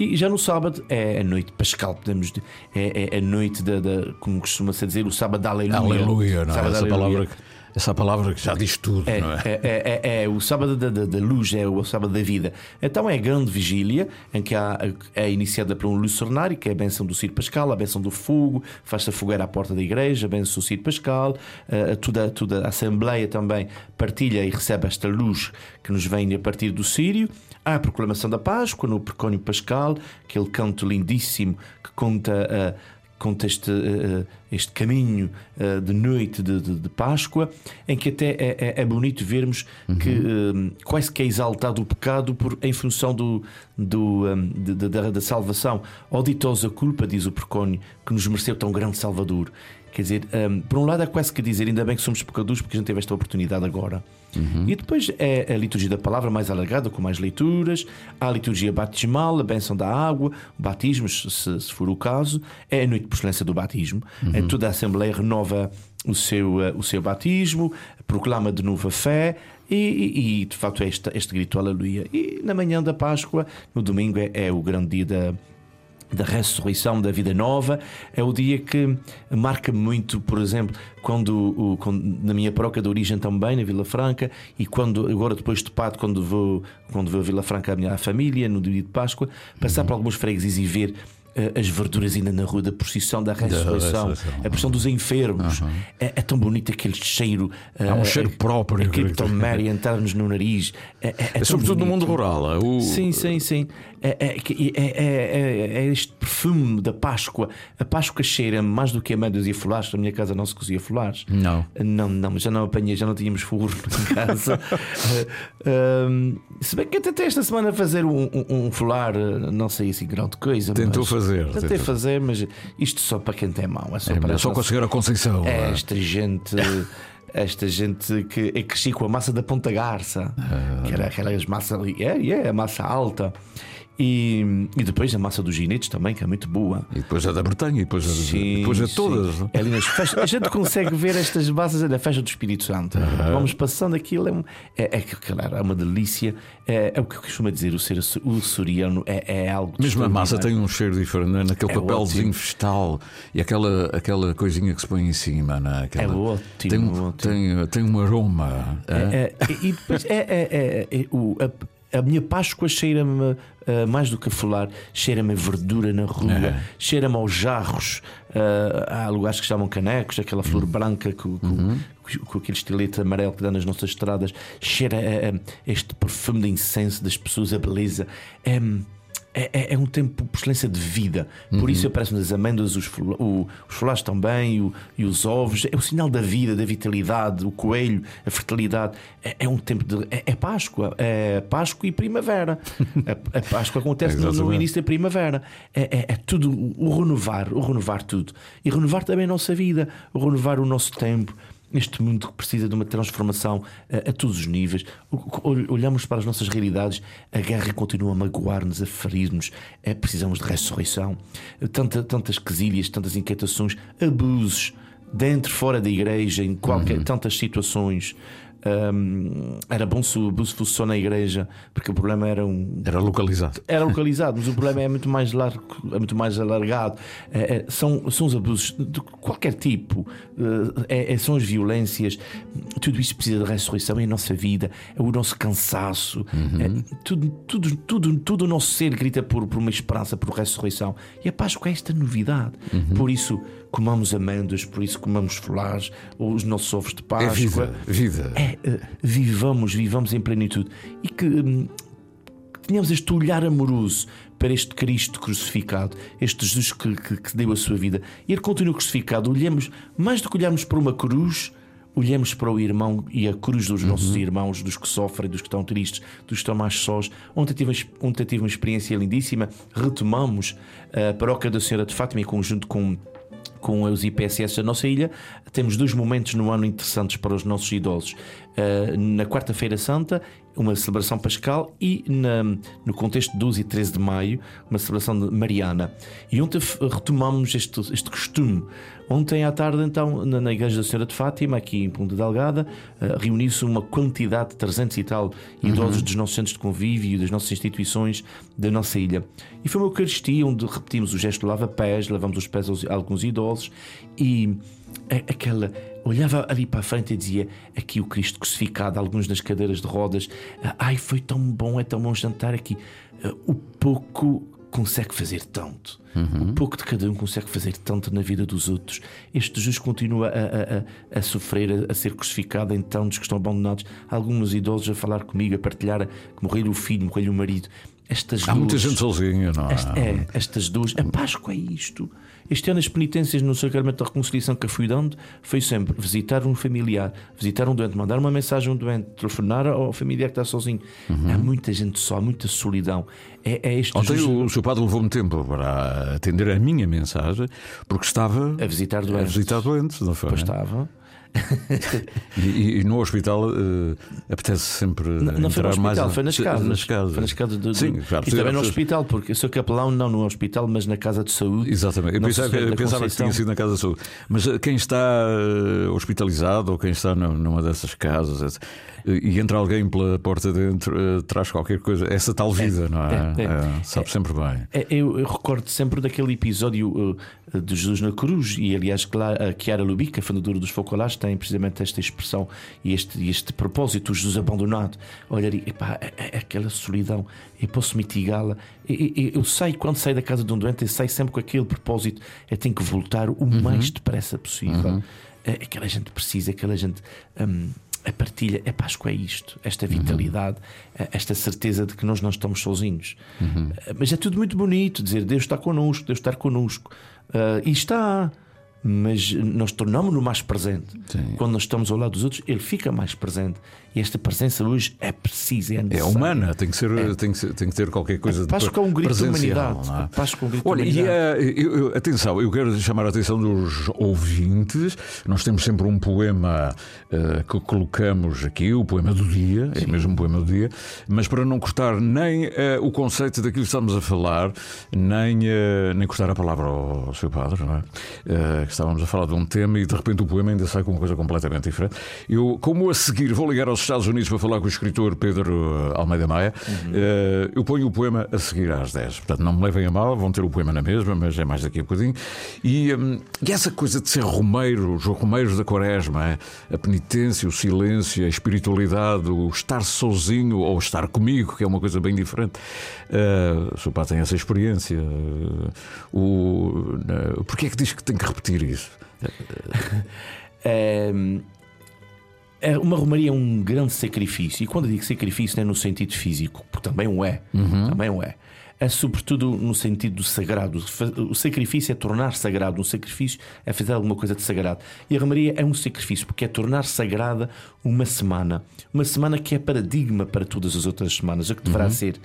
E já no sábado é a noite pascal, podemos dizer, é, é a noite da, da como costuma-se dizer, o sábado da Aleluia. Aleluia, não é? Essa Aleluia. palavra, que- essa palavra que já diz tudo, É, não é? é, é, é, é o sábado da, da, da luz, é o sábado da vida. Então é a grande vigília em que há, é iniciada por um lucernário, que é a benção do Ciro Pascal, a benção do fogo, faz-se a fogueira à porta da igreja, a benção do Ciro Pascal, eh, toda, toda a Assembleia também partilha e recebe esta luz que nos vem a partir do Sírio. Há a proclamação da Páscoa no Precónio Pascal, aquele canto lindíssimo que conta. eh, conta este, eh, este caminho eh, de noite de, de- de Páscoa, em que até é, é- é bonito vermos que eh, quase que é exaltado o pecado por, em função do, do, eh, de- da, da salvação. Ó ditosa culpa, diz o precónio, que nos mereceu tão grande Salvador. Quer dizer, eh, por um lado é quase que dizer, ainda bem que somos pecadores porque a gente teve esta oportunidade agora. E depois é a liturgia da palavra mais alargada, com mais leituras. Há a liturgia batismal, a bênção da água, o batismo, se, se for o caso. É a noite por excelência do batismo. Em toda a Assembleia renova o seu, eh, o seu batismo, proclama de novo a fé. E, e- e, de facto é este, este grito aleluia. E na manhã da Páscoa, no domingo, é, é o grande dia da, da ressurreição, da vida nova, é o dia que marca muito, por exemplo, quando, quando- na minha paróquia de origem também, na Vila Franca, e quando agora depois de Pato, quando vou, quando vou a Vila Franca a minha família, no dia de Páscoa, passar por alguns freguesias e ver as verduras ainda na rua da procissão da ressurreição, ressurreição. a procissão dos enfermos. É, é tão bonito aquele cheiro. Há um eh, cheiro próprio, Aquele creio que- Tom Mary entrar-nos no nariz. É, é- é É sobretudo no bonito. mundo rural. é o- Sim, sim, sim. É, este perfume da Páscoa. A Páscoa cheira mais do que a médias e folares. Na minha casa não se cozia folares. Não. Não, não, já não apanhei, já não tínhamos forno em casa. Eh, um, se bem que eu tentei esta semana fazer um, um, um folar, eh, não sei assim grande coisa. Tentou mas- fazer, Tentei tentou. fazer, mas isto só para quem tem mão. É só, É, para só conseguir a Conceição. é é. esta gente. Esta gente que é cresci com a massa da Ponta Garça, Ah. que era aquelas massa ali, é, é, a massa alta, e, e depois a massa dos ginetes também, que é muito boa. E depois a da Bretanha, e depois a, Sim, depois a sim. todas. não? É ali nas festas. A gente consegue ver estas bases na festa do Espírito Santo. Vamos passando aquilo, é, um- é, é, claro, é uma delícia. É, é o que eu costumo dizer: o ser o é, é algo. Mesmo a massa tem um cheiro diferente, não é? naquele É papelzinho ótimo. vegetal e aquela, aquela coisinha que se põe em cima. Não é? Aquela- É ótimo, Tem, um- ótimo. tem, tem um aroma. é? É, é, e depois é, é, é, é, o, a, a minha Páscoa cheira-me ah, mais do que a folar, cheira-me a verdura na rua, É. cheira-me aos jarros. Ah, há lugares que chamam canecos, aquela flor branca com, com, com- com aquele estilete amarelo que dá nas nossas estradas, cheira a, a este perfume de incenso das pessoas, a beleza. É, é, é- é um tempo por excelência de vida. Por isso aparecem as amêndoas, os, o- os folares também, e, o- e os ovos. É o sinal da vida, da vitalidade, o coelho, a fertilidade. É, é um tempo de. É, é Páscoa. É Páscoa e primavera. a, a Páscoa acontece no, no início da primavera. É, é- é tudo o renovar, o renovar tudo. E renovar também a nossa vida, o renovar o nosso tempo. Este mundo que precisa de uma transformação a, a todos os níveis. Olhamos para as nossas realidades, a guerra continua a magoar-nos, a ferir-nos. É, precisamos de ressurreição. Tanta, tantas quesilhas, tantas inquietações, abusos, dentro, fora da igreja, em qualquer, tantas situações. Hum, era bom se o bus fosse só na igreja, porque o problema era um. Era localizado. Era localizado, mas o problema é muito mais largo, é muito mais alargado. É, é, são, são os abusos de qualquer tipo, é, é, são as violências, tudo isso precisa de ressurreição em nossa vida, é o nosso cansaço, Uhum. é, tudo, tudo, tudo, tudo o nosso ser grita por, por uma esperança, por ressurreição. E a Páscoa é esta novidade. Uhum. Por isso, comamos amêndoas, por isso comamos ou os nossos ovos de Páscoa. É vida, vida. É, eh, vivamos, vivamos em plenitude. E que, hum, que tenhamos este olhar amoroso para este Cristo crucificado, este Jesus que, que, que deu a sua vida. E ele continua crucificado. Olhemos, mais do que olharmos para uma cruz, olhemos para o irmão e a cruz dos nossos irmãos, dos que sofrem, dos que estão tristes, dos que estão mais sós. Ontem tive, ontem tive uma experiência lindíssima. Retomamos a paróquia da Senhora de Fátima em conjunto com com os IPSS da nossa ilha, temos dois momentos no ano interessantes para os nossos idosos. Uh, na Quarta-feira Santa, uma celebração pascal, e na, no contexto de 12 e 13 de maio, uma celebração de Mariana. E ontem retomamos este, este costume. Ontem à tarde, então, na, na Igreja da Senhora de Fátima, aqui em Ponta Delgada, uh, reuniu-se uma quantidade de 300 e tal idosos Uhum. dos nossos centros de convívio, das nossas instituições da nossa ilha. E foi uma Eucaristia onde repetimos o gesto de lava-pés, lavamos os pés aos, a alguns idosos e a- aquela. Olhava ali para a frente e dizia aqui o Cristo crucificado, alguns nas cadeiras de rodas. ah, Ai, foi tão bom, é tão bom jantar aqui. Ah, O pouco consegue fazer tanto. O pouco de cada um consegue fazer tanto na vida dos outros. Este Jesus continua a, a- a- sofrer, a, a ser crucificado em tantos que estão abandonados. Alguns idosos a falar comigo, a partilhar que morreu o filho, morreu o marido. Estas Há muita duas- gente sozinha, não é? Esta- é, estas duas. A Páscoa é isto. Este ano, as penitências no Sacramento da Reconciliação que eu fui dando foi sempre visitar um familiar, visitar um doente, mandar uma mensagem a um doente, telefonar ao familiar que está sozinho. Há muita gente só, muita solidão. É, é este Ontem o seu padre levou-me tempo para atender a minha mensagem, porque estava a visitar a doentes. visitar doentes, não foi? Pois estava. E, e- no hospital eh, apetece sempre Não, não foi no mais. hospital, a- foi nas casas. Nas casas. Foi nas casas do, do- Sim, claro, E também no hospital, porque eu sou capelão, não no hospital, mas na casa de saúde. Exatamente, eu pensava, eu pensava que tinha sido na Casa da Saúde. Mas eh, quem está eh, hospitalizado ou quem está nu- numa dessas casas e entra alguém pela porta dentro, eh, traz qualquer coisa, essa tal vida, não é? é, é. Eh, sabe sempre bem. É, Eu, eu recordo sempre daquele episódio uh, de Jesus na cruz, e aliás, a Chiara Lubica, fundadora dos Focolares, tem precisamente esta expressão e este, este propósito: o Jesus abandonado. Olhar e epá, é- é aquela solidão, eu posso mitigá-la. Eu, sei, quando saio da casa de um doente, eu saio sempre com aquele propósito: eu tenho que voltar o mais depressa possível. É, aquela gente precisa, aquela gente. hum, a partilha, é Páscoa, é isto, esta vitalidade, eh, esta certeza de que nós não estamos sozinhos. Eh, Mas é tudo muito bonito dizer Deus está connosco, Deus está connosco. Ah, e está, mas nós tornamos-no mais presente. Quando nós estamos ao lado dos outros, ele fica mais presente. E esta presença hoje é precisa, é É humana, tem que, ser, tem, que ser- tem que ter qualquer coisa de Páscoa é um grito de humanidade. é? Páscoa é um grito de Olha, e humanidade. eh, eu- eu- atenção, eu quero chamar a atenção dos ouvintes. Nós temos sempre um poema eh, que colocamos aqui, o poema do dia, é mesmo um poema do dia, mas para não cortar nem eh, o conceito daquilo que estamos a falar, nem, eh, nem cortar a palavra ao seu padre, não é? Eh, que estávamos a falar de um tema e de repente o poema ainda sai com uma coisa completamente diferente. Eu, como a seguir, vou ligar aos Estados Unidos para falar com o escritor Pedro eh, Almeida Maia, eh, eu ponho o poema a seguir às 10. Portanto, não me levem a mal, vão ter o poema na mesma, mas é mais daqui a bocadinho. E, hum, e essa coisa de ser romeiro, os romeiros da quaresma, é? a penitência, o silêncio, a espiritualidade, o estar sozinho ou estar comigo, que é uma coisa bem diferente. Uh, o seu pai tem essa experiência. Uh, o, uh, Porquê é que diz que tem que repetir isso? É, uma romaria é um grande sacrifício. E quando eu digo sacrifício, não é no sentido físico, porque também o é. Também o é. É sobretudo no sentido do sagrado. O sacrifício é tornar sagrado. Um sacrifício é fazer alguma coisa de sagrado. E a romaria é um sacrifício, porque é tornar sagrada uma semana. Uma semana que é paradigma para todas as outras semanas, a que deverá ser.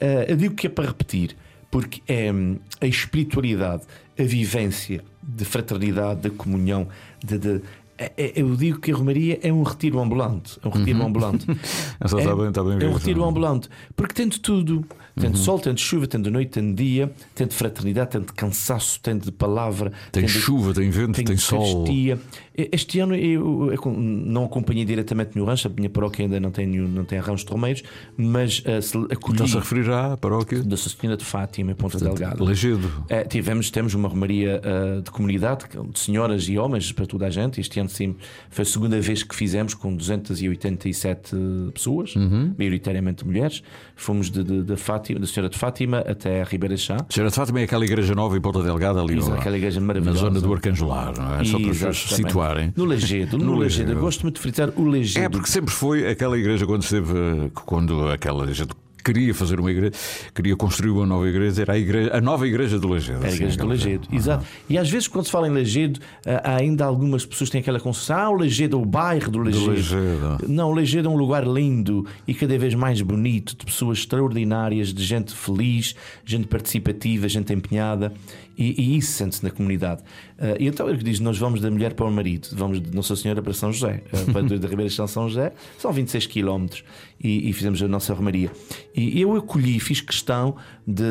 Eh, eu digo que é para repetir, porque é hum, a espiritualidade, a vivência de fraternidade, de comunhão, de, de- É- é- Eu digo que a Romaria é um retiro ambulante. É um retiro Uhum. ambulante. Essa é, está bem- está bem é um retiro ambulante. Porque tem de tudo. Tem de Uhum. sol, tem de chuva, tem de noite, tem de dia, tem de fraternidade, tem de cansaço, tem de palavra. Tem de- chuva, tem vento, tem sol. Eucaristia. Este ano eu, eu não acompanhei diretamente no rancho, a minha paróquia ainda não tem, nenhum- não tem rancho de romeiros, mas uh, acolhi Está-se a referir à paróquia da Senhora de Fátima em Ponta Delgada. Legedo. É, tivemos, temos uma romaria uh, de comunidade, de senhoras e homens para toda a gente. Este ano sim, foi a segunda vez que fizemos com 287 pessoas, Uhum. maioritariamente mulheres. Fomos de, de, de Fátima, da Senhora de Fátima até a Ribeira Chá. Senhora de Fátima é aquela igreja nova em Ponta Delgada ali Exato, no- aquela igreja na maravilhosa. zona do Arcangelar, não é? Só para as pessoas No Legedo, no, Legedo. Eu gosto muito de fritar o Legedo. É porque sempre foi aquela igreja quando esteve quando aquela gente queria fazer uma igreja, queria construir uma nova igreja, era a, igreja, a nova igreja do Legedo. Era a assim, igreja do Legedo, coisa. exato. E às vezes, quando se fala em Legedo, ainda algumas pessoas têm aquela concepção: ah, o Legedo é o bairro do Legedo. Legedo. Não, o Legedo é um lugar lindo e cada vez mais bonito, de pessoas extraordinárias, de gente feliz, gente participativa, gente empenhada. E, e isso sente-se na comunidade. Ah, e então ele diz: Nós vamos da mulher para o marido, vamos de Nossa Senhora para São José, ah, para da Ribeira de São São José, são 26 km e, e fizemos a nossa romaria. E eu acolhi, fiz questão de,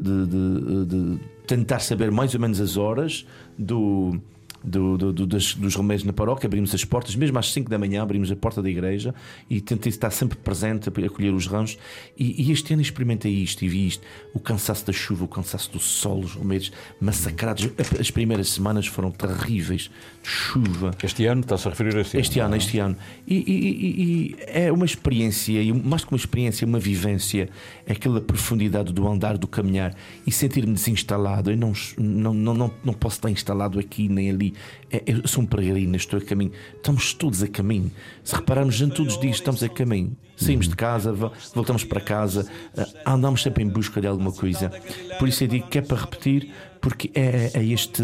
de- de- de tentar saber mais ou menos as horas do. Do- do- do- das- dos remédios na paróquia, abrimos as portas, mesmo às 5 da manhã, abrimos a porta da igreja e tentei estar sempre presente a acolher os rãos. E, e este ano experimentei isto e vi isto: o cansaço da chuva, o cansaço do sol, os remédios massacrados. As primeiras semanas foram terríveis de chuva. Este ano está-se a referir a este, Este ano, este ano. E, e- e- é uma experiência, e mais que uma experiência, uma vivência, é aquela profundidade do andar, do caminhar e sentir-me desinstalado. Eu não, não, não, não, não posso estar instalado aqui nem ali. É- eu sou um peregrino, estou a caminho. Estamos todos a caminho. Se repararmos, gente, todos os dias estamos a caminho. Saímos de casa, vo- voltamos para casa, ah, andamos sempre em busca de alguma coisa. Por isso eu digo que é para repetir, porque é, é este.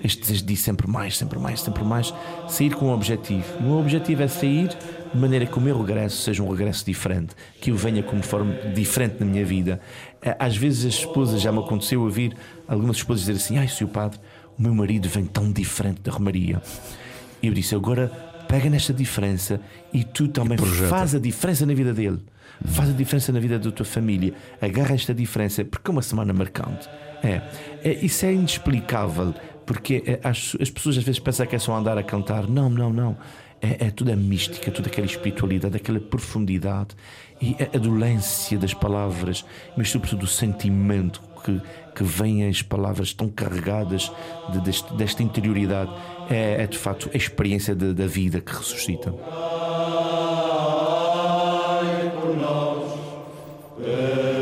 Este desejo de sempre mais, sempre mais, sempre mais, sair com um objetivo. O meu objetivo é sair de maneira que o meu regresso seja um regresso diferente, que eu venha como forma diferente na minha vida. Eh, Às vezes as esposas, já me aconteceu ouvir algumas esposas dizer assim: Ai, Sr. Padre, o meu marido vem tão diferente da Romaria. E eu disse: Agora pega nesta diferença e tu também projeta. faz a diferença na vida dele. Faz a diferença na vida da tua família. Agarra esta diferença, porque é uma semana marcante. É, é isso é inexplicável, porque é, as, as pessoas às vezes pensam que é só andar a cantar. Não, não, não. É, é toda a mística, toda aquela espiritualidade, aquela profundidade e a, a dolência das palavras, mas sobretudo o sentimento que, que vem as palavras tão carregadas de- deste- desta interioridade. É, é de facto a experiência da- da vida que ressuscita. da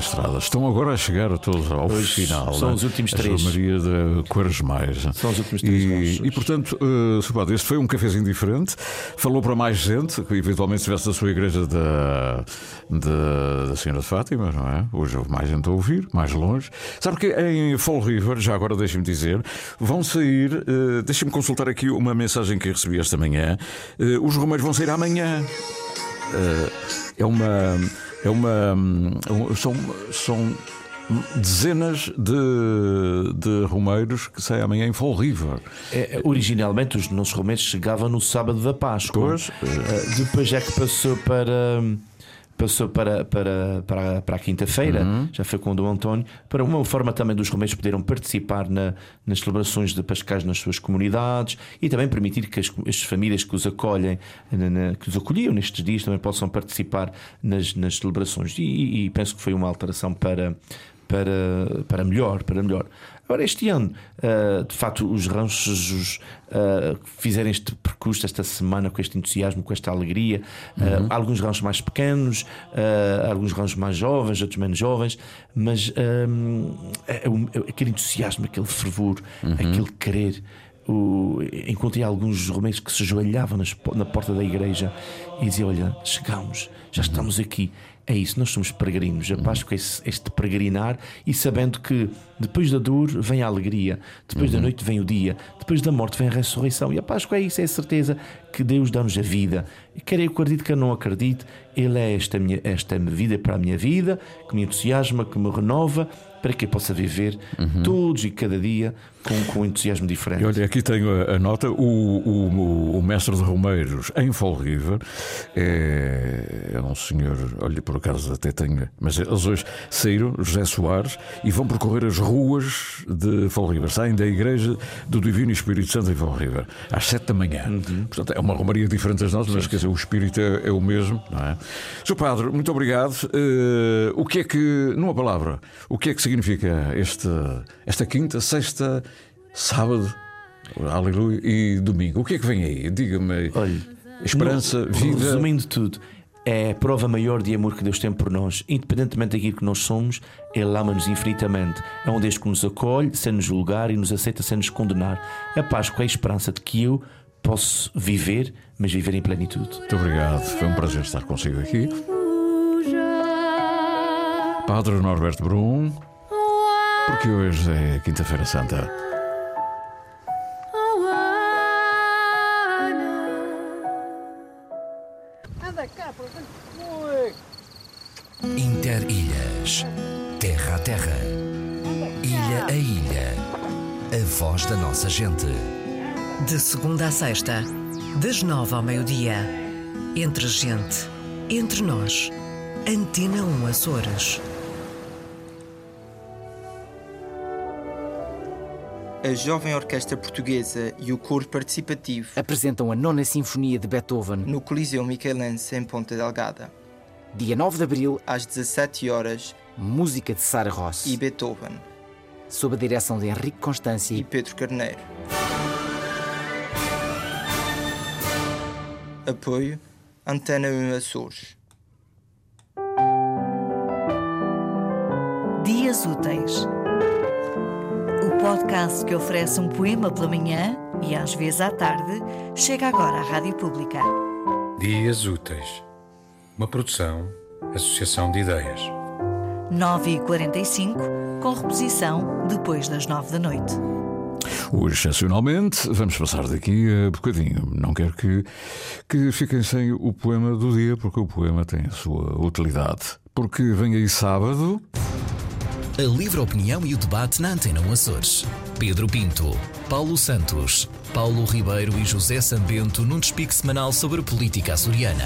estrada. Estão agora a chegar todos ao Hoje final. são né? os últimos A três. Maria de Quaresmais. São os últimos três E, e portanto, uh, Sr. Padre, este foi um cafezinho diferente. Falou para mais gente, que eventualmente estivesse na sua igreja da, da, da Senhora de Fátima, não é? Hoje houve mais gente a ouvir, mais longe. Sabe que em Fall River, já agora deixem-me dizer, vão sair, uh, deixem-me consultar aqui uma mensagem que recebi esta manhã. Uh, os romeiros vão sair amanhã. Uh, é uma. É uma. um, São. são Dezenas de, de romeiros que saem amanhã em Fall River. É, é, originalmente os nossos romentos chegavam no sábado da Páscoa. Pois. Eh, depois é que passou para. Passou para, para, para, para a quinta-feira, Uhum. já foi com o Dom António, para uma forma também dos romentos poderem participar na- nas celebrações de Pascais nas suas comunidades e também permitir que as, as famílias que os acolhem, na- na- que os acolhiam nestes dias, também possam participar nas, nas celebrações. E, e- e penso que foi uma alteração para, para, para melhor, para melhor. Agora, este ano, ah, de facto, os ranchos ah, fizeram este percurso esta semana com este entusiasmo, com esta alegria. Ah, Uhum. alguns ranchos mais pequenos, alguns ranchos mais jovens, outros menos jovens, mas é, é um- é aquele entusiasmo, aquele fervor, Uhum. aquele querer. o, encontrei alguns romanos que se ajoelhavam nas, na porta da igreja e diziam: Olha, chegamos, já estamos aqui. É isso, nós somos peregrinos. A Páscoa é este peregrinar e sabendo que depois da dor vem a alegria, depois da noite vem o dia, depois da morte vem a ressurreição. E a Páscoa é isso, é a certeza que Deus dá-nos a vida. E quer eu acredite, quer não acredite, Ele é esta, minha, esta vida para a minha vida, que me entusiasma, que me renova, para que eu possa viver todos e cada dia com, com um entusiasmo diferente. E olha, aqui tenho a, a nota: o, o, o mestre de Romeiros em Fall River é, é um senhor, olha, por acaso até tenho, mas eles hoje saíram, José Soares, e vão percorrer as ruas de Fall River. Saem da igreja do Divino Espírito Santo em Fall River, às sete da manhã. Portanto, é uma romaria diferente das nossas, mas quer dizer, o espírito é, é o mesmo, não é? Sr. Padre, muito obrigado. Eh, o que é que, numa palavra, o que é que significa esta quinta, sexta, sábado, aleluia, e domingo? O que é que vem aí? Diga-me. Esperança, No- vida. Resumindo tudo, é a prova maior de amor que Deus tem por nós, independentemente daquilo que nós somos, Ele ama-nos infinitamente. É um Deus que nos acolhe sem nos julgar e nos aceita sem nos condenar. A Páscoa é a esperança de que eu posso viver, mas viver em plenitude. Muito obrigado, foi um prazer estar consigo aqui. Padre Norberto Brum, porque hoje é Quinta-feira Santa. Interilhas. Terra a terra. Ilha a ilha. A voz da nossa gente. De segunda a sexta, das nove ao meio-dia. Entre gente, entre nós. Antena 1 Açores. A Jovem Orquestra Portuguesa e o Coro Participativo apresentam a Nona Sinfonia de Beethoven no Coliseu Michelense em Ponta Delgada. Dia 9 de Abril, às 17 horas, música de Sara Ross e Beethoven, sob a direção de Henrique Constância e Pedro Carneiro. Apoio Antena 1 Açores. Dias Úteis. O podcast que oferece um poema pela manhã e às vezes à tarde chega agora à Rádio Pública. Dias Úteis. Uma produção, Associação de Ideias. 9h45, com reposição depois das 9 da noite. Hoje, excepcionalmente, vamos passar daqui a bocadinho. Não quero que, que fiquem sem o poema do dia, porque o poema tem a sua utilidade. Porque vem aí sábado. A livre opinião e o debate na Antena 1 Açores. Pedro Pinto, Paulo Santos, Paulo Ribeiro e José Sambento num despique semanal sobre a política açoriana.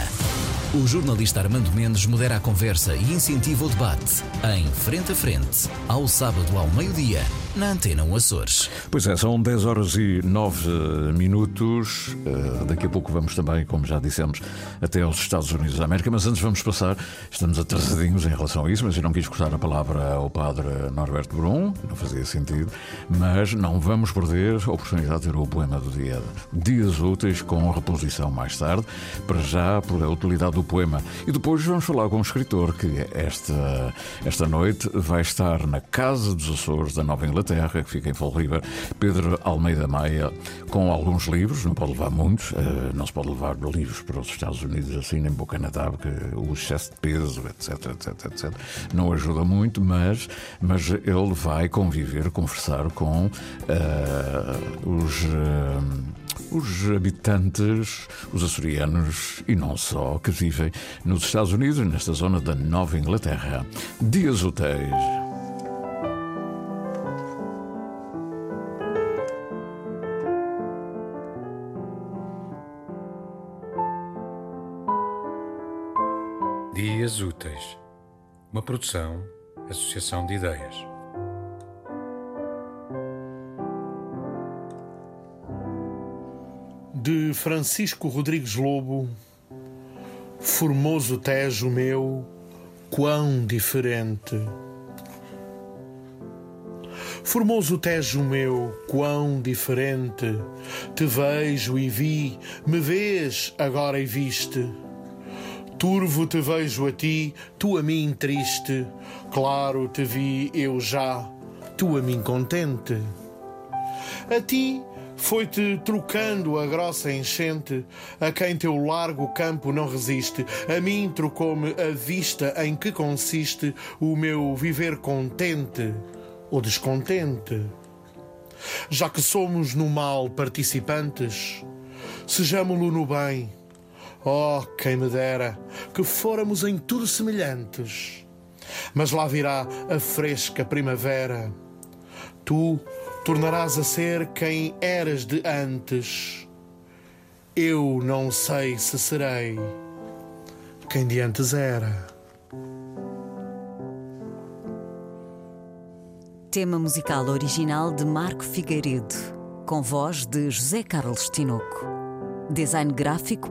O jornalista Armando Mendes modera a conversa e incentiva o debate. Em Frente a Frente, ao sábado ao meio-dia, na Antena 1 Açores. Pois é, são 10 horas e 9 minutos. Uh, daqui a pouco vamos também, como já dissemos, até aos Estados Unidos da América. Mas antes vamos passar, estamos atrasadinhos em relação a isso, mas eu não quis cortar a palavra ao padre Norberto Brum, não fazia sentido. Mas não vamos perder a oportunidade de ter o poema do dia. Dias úteis com reposição mais tarde, para já por a utilidade do poema. E depois vamos falar com um escritor que esta, esta noite vai estar na Casa dos Açores da Nova Inglaterra, que fica em Fall River, Pedro Almeida Maia, com alguns livros, não pode levar muitos, eh, não se pode levar livros para os Estados Unidos assim, nem para o Canadá, porque o excesso de peso, etc, etc, etc, não ajuda muito, mas, mas ele vai conviver, conversar com eh, os. eh, os habitantes, os açorianos e não só, que vivem nos Estados Unidos, nesta zona da Nova Inglaterra. Dias úteis. Dias Úteis. Uma produção, Associação de Ideias. De Francisco Rodrigues Lobo, Formoso Tejo meu, quão diferente. Formoso Tejo meu, quão diferente. Te vejo e vi, me vês agora e viste. Turvo te vejo a ti, tu a mim triste. Claro te vi eu já, tu a mim contente. A ti Foi-te trocando a grossa enchente, a quem teu largo campo não resiste. A mim trocou-me a vista em que consiste o meu viver contente ou descontente. Já que somos no mal participantes, sejamo-lo no bem. Oh, quem me dera que fôramos em tudo semelhantes. Mas lá virá a fresca primavera. Tu tornarás a ser quem eras de antes. Eu não sei se serei quem de antes era. Tema musical original de Marco Figueiredo, com voz de José Carlos Tinoco. Design gráfico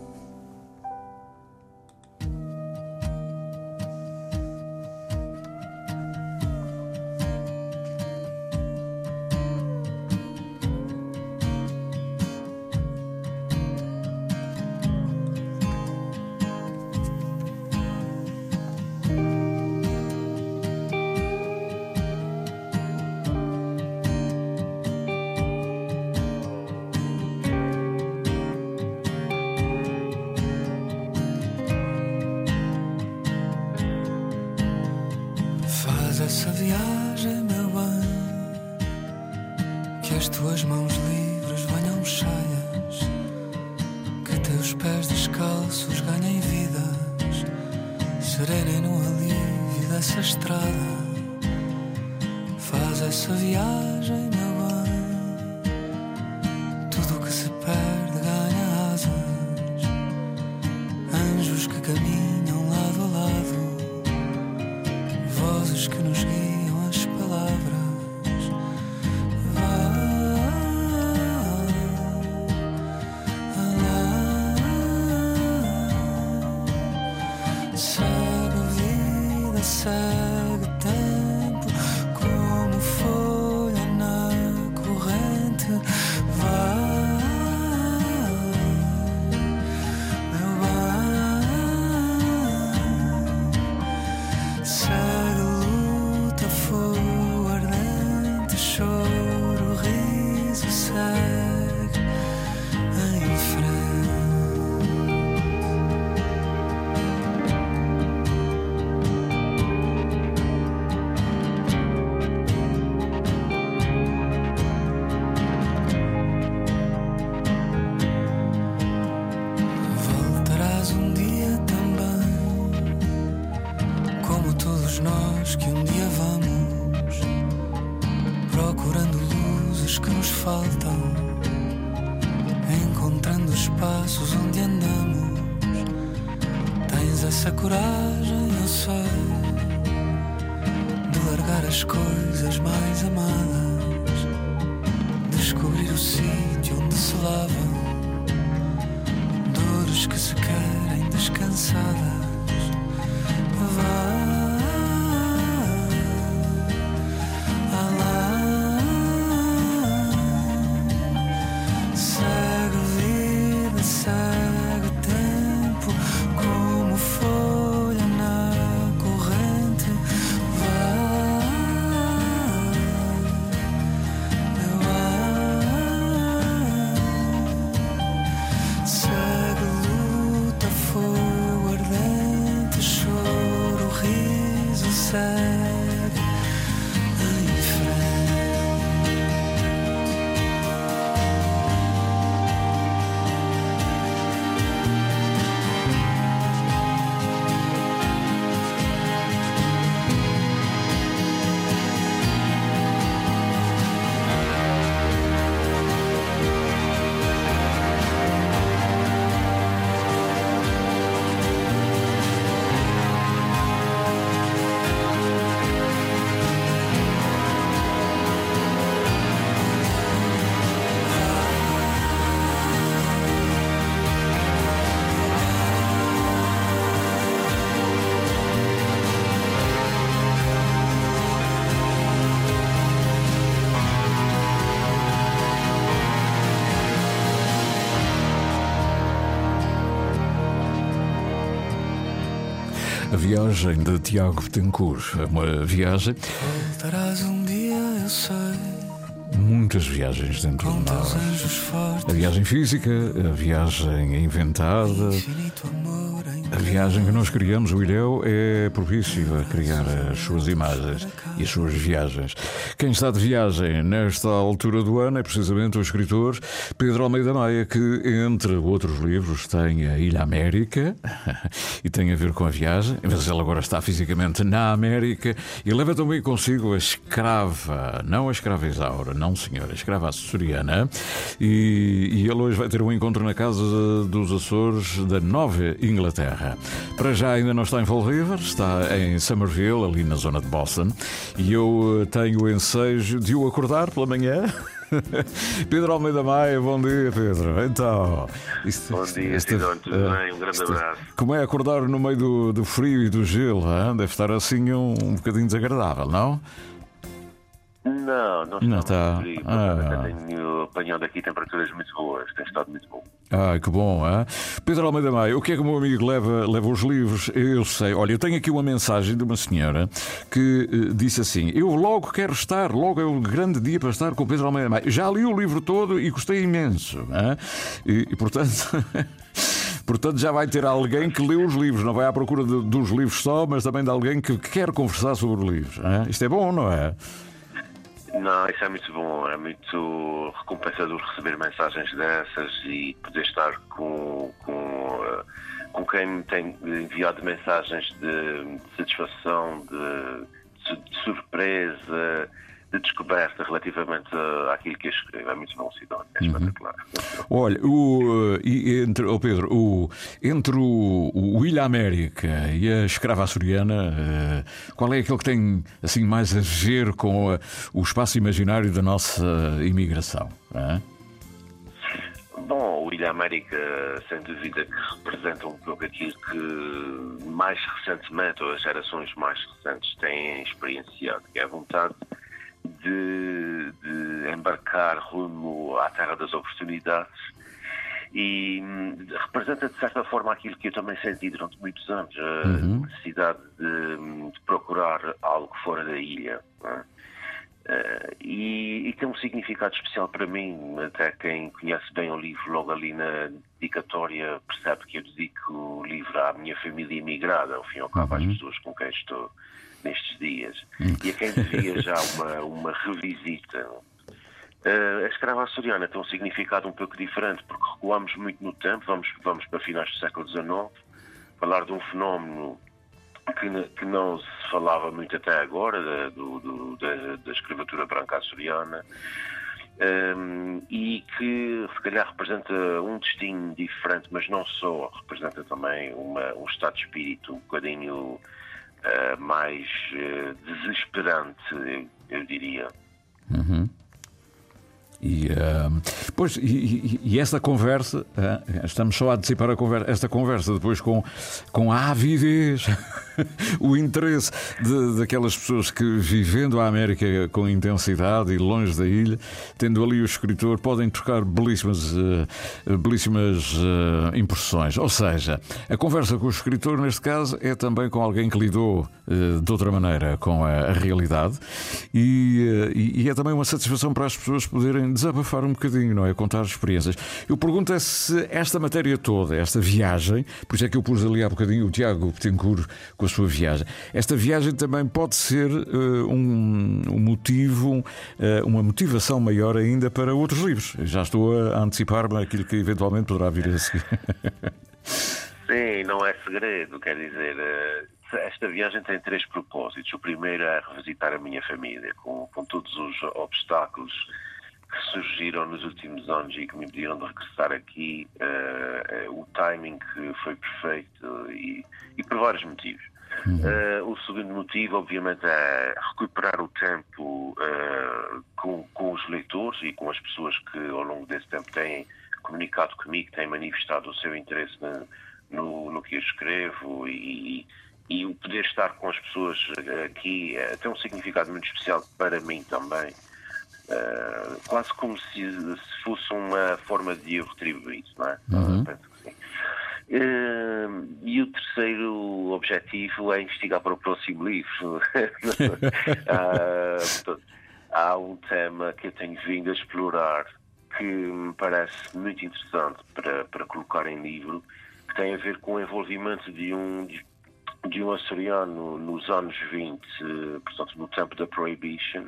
Essa viagem, meu bem, que as tuas mãos livres venham cheias, que teus pés descalços ganhem vidas, serenem no alívio dessa estrada. Faz essa viagem, meu viagem de Tiago Betancourt. É Uma viagem, Voltarás um dia, eu sei. muitas viagens dentro de nós. A viagem física, a viagem inventada, viagem que nós criamos, o Ilhéu, é propício a criar as suas imagens e as suas viagens. Quem está de viagem nesta altura do ano é precisamente o escritor Pedro Almeida Maia, que, entre outros livros, tem a Ilha América e tem a ver com a viagem, mas ele agora está fisicamente na América e leva também consigo a escrava, não a escrava Isaura, não senhora, a escrava açoriana. E, e ele hoje vai ter um encontro na casa dos Açores da Nova Inglaterra. Para já ainda não está em Fall River, está em Somerville, ali na zona de Boston, e eu eh, tenho o ensejo de o acordar pela manhã. Pedro Almeida Maia, bom dia, Pedro. Então, isto- Bom dia, isto- Sidónio, tudo eh, bem? Um grande isto- abraço. Como é acordar no meio do, do frio e do gelo? hã? Deve estar assim um, um bocadinho desagradável, não? Não, não está Não está. frio. Ah. Tenho apanhado aqui temperaturas muito boas, tem estado muito bom. Ai, que bom, hã? Pedro Almeida Maia, o que é que o meu amigo leva, leva os livros? Eu sei. Olha, eu tenho aqui uma mensagem de uma senhora que eh, disse assim: Eu logo quero estar, logo é um grande dia para estar com Pedro Almeida Maia. Já li o livro todo e gostei imenso. hã? E, e, portanto. Portanto, já vai ter alguém que lê os livros, não vai à procura de- dos livros só, mas também de alguém que quer conversar sobre os livros. hã? Isto é bom, não é? Não, isso é muito bom, é muito recompensador receber mensagens dessas e poder estar com, com, eh, com quem me tem enviado mensagens de, de satisfação, de, de su- de surpresa, de descoberta relativamente àquilo que eu escrevo. É muito bom, Sidónio, é espetacular. Olha, o, eh, entre, oh Pedro, o, entre o, o Ilha América e a escrava açoriana, eh, qual é aquele que tem assim mais a ver com a- o espaço imaginário da nossa imigração? hã? Bom, o Ilha América, sem dúvida, que representa um pouco aquilo que mais recentemente, ou as gerações mais recentes, têm experienciado, que é a vontade de, de embarcar rumo à terra das oportunidades e hum, representa, de certa forma, aquilo que eu também senti durante muitos anos, a necessidade de, de procurar algo fora da ilha. é? Eh, e, e tem um significado especial para mim. Até quem conhece bem o livro, logo ali na dedicatória, percebe que eu dedico o livro à minha família imigrada, ao fim e ao cabo, às pessoas com quem estou nestes dias. E a quem devia já uma, uma revisita. Eh, a escrava açoriana tem um significado um pouco diferente, porque recuamos muito no tempo, vamos, vamos para finais do século XIX, falar de um fenómeno que, que não se falava muito até agora, da, do- do- da, da escravatura branca açoriana, ehm, e que se calhar representa um destino diferente, mas não só, representa também uma- um estado de espírito um bocadinho eh, mais eh, desesperante, eu, diria. Uhum. E, ah, pois, e, e- esta conversa, ah, estamos só a antecipar a conversa, esta conversa depois com, com a avidez, o interesse de, daquelas pessoas que, vivendo a América com intensidade e longe da ilha, tendo ali o escritor, podem trocar belíssimas, ah, belíssimas ah, impressões. Ou seja, a conversa com o escritor, neste caso, é também com alguém que lidou ah, de outra maneira com a, a realidade e, e- e é também uma satisfação para as pessoas poderem desabafar um bocadinho, não é? Contar experiências. Eu pergunto é se esta matéria toda, esta viagem, por isso é que eu pus ali há bocadinho o Tiago Betancourt com a sua viagem, esta viagem também pode ser eh, um, um motivo, eh, uma motivação maior ainda para outros livros. Já estou a antecipar-me aquilo que eventualmente poderá vir a seguir. Sim, não é segredo, quer dizer, eh, esta viagem tem três propósitos. O primeiro é revisitar a minha família, com, com todos os obstáculos que surgiram nos últimos anos e que me impediram de regressar aqui. eh, o timing foi perfeito e, e por vários motivos. Eh, o segundo motivo, obviamente, é recuperar o tempo eh, com, com os leitores e com as pessoas que ao longo desse tempo têm comunicado comigo, têm manifestado o seu interesse na- no, no que eu escrevo e, e o poder estar com as pessoas aqui eh, tem um significado muito especial para mim também. Eh, quase como se, se fosse uma forma de eu retribuir não é? Uhum. Penso Eh, e o terceiro objetivo é investigar para o próximo livro. Ah, portanto, há um tema que eu tenho vindo a explorar que me parece muito interessante para, para colocar em livro, que tem a ver com o envolvimento de um, de, um açoriano nos anos 20, eh, portanto, no tempo da Prohibition,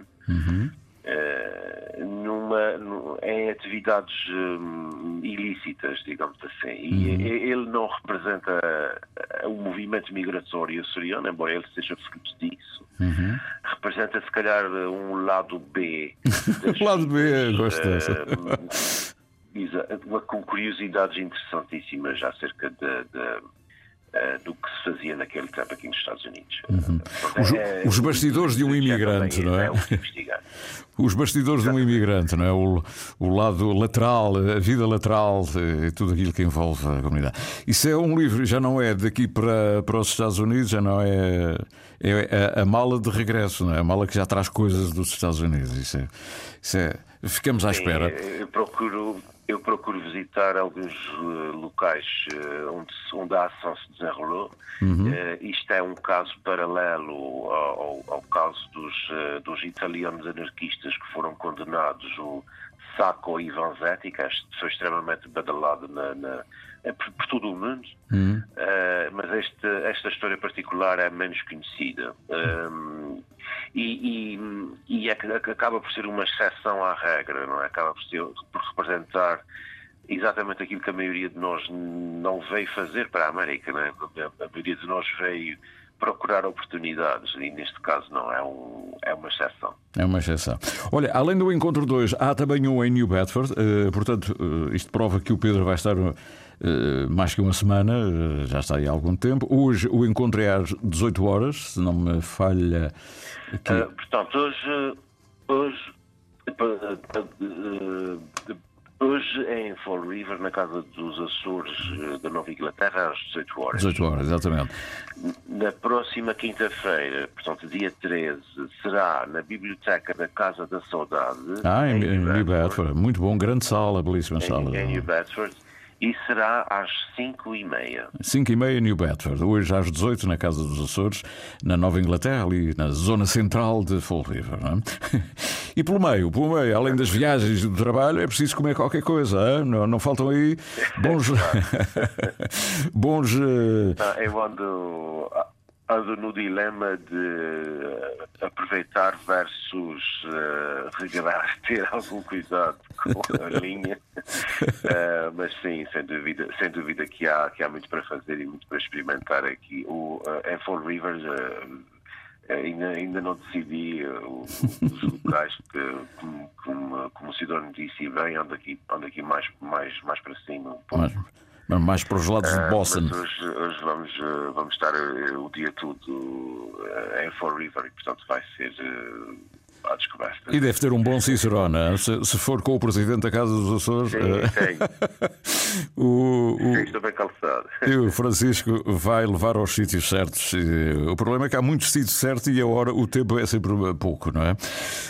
eh, numa, nu- em atividades hum, ilícitas, digamos assim. E Uhum. ele não representa eh, o movimento migratório açoriano, embora ele seja fruto disso. Uhum. Representa, se calhar, um lado B. O lado B, gosto uma- com curiosidades interessantíssimas acerca de- de, do que se fazia naquele tempo aqui nos Estados Unidos. Uhum. Portanto, Os, é- os bastidores de um imigrante, não é? é o que investigar. Os bastidores de um imigrante, não é? O, o lado lateral, a vida lateral eh, e tudo aquilo que envolve a comunidade. Isso é um livro, já não é daqui para, para os Estados Unidos, já não é. É a, a mala de regresso, não é? A mala que já traz coisas dos Estados Unidos. Isso é. Isso é ficamos à Sim, espera. Eu procuro, eu procuro visitar alguns eh, locais eh, onde, onde a ação se desenrolou. Uhum. Eh, isto é um caso paralelo ao, ao- caso dos, dos italianos anarquistas que foram condenados, o Sacco e Vanzetti, que acho que foi extremamente badalado na, na- por, por todo o mundo. Uhum. Uh, mas este, esta história particular é menos conhecida. Um, e, e- e é que acaba por ser uma exceção à regra, não é? Acaba por, ser, por representar exatamente aquilo que a maioria de nós não veio fazer para a América, não é? A maioria de nós veio procurar oportunidades e neste caso não, é, um, é uma exceção. É uma exceção. Olha, além do encontro 2, há também um em New Bedford, eh, portanto, eh, isto prova que o Pedro vai estar mais que uma semana, eh, já está aí há algum tempo. Hoje o encontro é às 18 horas, se não me falha. aqui. Uh, portanto, hoje, hoje, hoje é em Fall River, na Casa dos Açores da Nova Inglaterra, às 18 horas. 18 horas, exatamente. Na próxima quinta-feira, portanto, dia 13, será na Biblioteca da Casa da Saudade, Ah, em, em New Bedford, muito bom, grande sala, belíssima sala. em, em New Bedford, e será às 5 e meia. 5 e meia New Bedford, hoje às 18 na Casa dos Açores, na Nova Inglaterra, ali na zona central de Fall River. Não é? E pelo meio, pelo meio, além das viagens e do trabalho, é preciso comer qualquer coisa. Não, não faltam aí bons. bons. eh, Ah, Eu ando, ando no dilema de aproveitar versus eh, regrar, ter algum cuidado com a linha. Eh, mas sim, sem dúvida, sem dúvida que, há, que há muito para fazer e muito para experimentar aqui. O, eh, em Fall River eh, ainda, ainda não decidi eh, os locais que, como, como, como o Sidónio disse, bem, ando aqui, ando aqui mais, mais, mais para cima. um. Mais, para os lados de Ah, Boston. hoje, hoje vamos, eh, vamos estar eh, o dia todo em Fall River e, portanto, vai ser à descoberta. E deve ter um bom Cicerone, se, se for com o Presidente da Casa dos Açores. Sim, eh, o, o- Sim. E o Francisco vai levar aos sítios certos. O problema é que há muitos sítios certos e a hora, o tempo é sempre pouco, não é?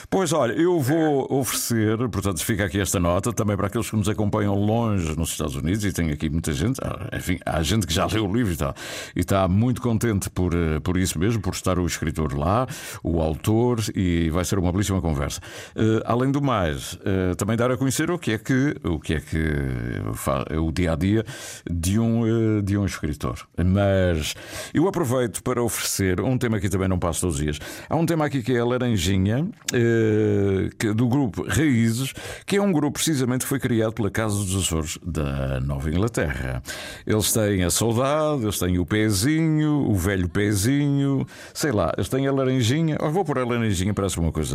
Pois olha, eu vou oferecer, portanto, fica aqui esta nota, também para aqueles que nos acompanham longe nos Estados Unidos, e tem aqui muita gente, ah, enfim, há gente que já leu o livro e está, e está muito contente por, eh, por isso mesmo, por estar o escritor lá, o autor, e vai ser uma belíssima conversa. Eh, além do mais, eh, também dar a conhecer o que é que, o que é que fa- o dia a dia de um, eh, de um escritor. Mas eu aproveito para oferecer um tema que também não passo todos os dias. Há um tema aqui que é a Laranjinha, que- do grupo Raízes, que é um grupo precisamente que foi criado pela Casa dos Açores da Nova Inglaterra. Eles têm a saudade, eles têm o pezinho, o velho pezinho, sei lá, eles têm a laranjinha. Oh, vou pôr a laranjinha, parece uma coisa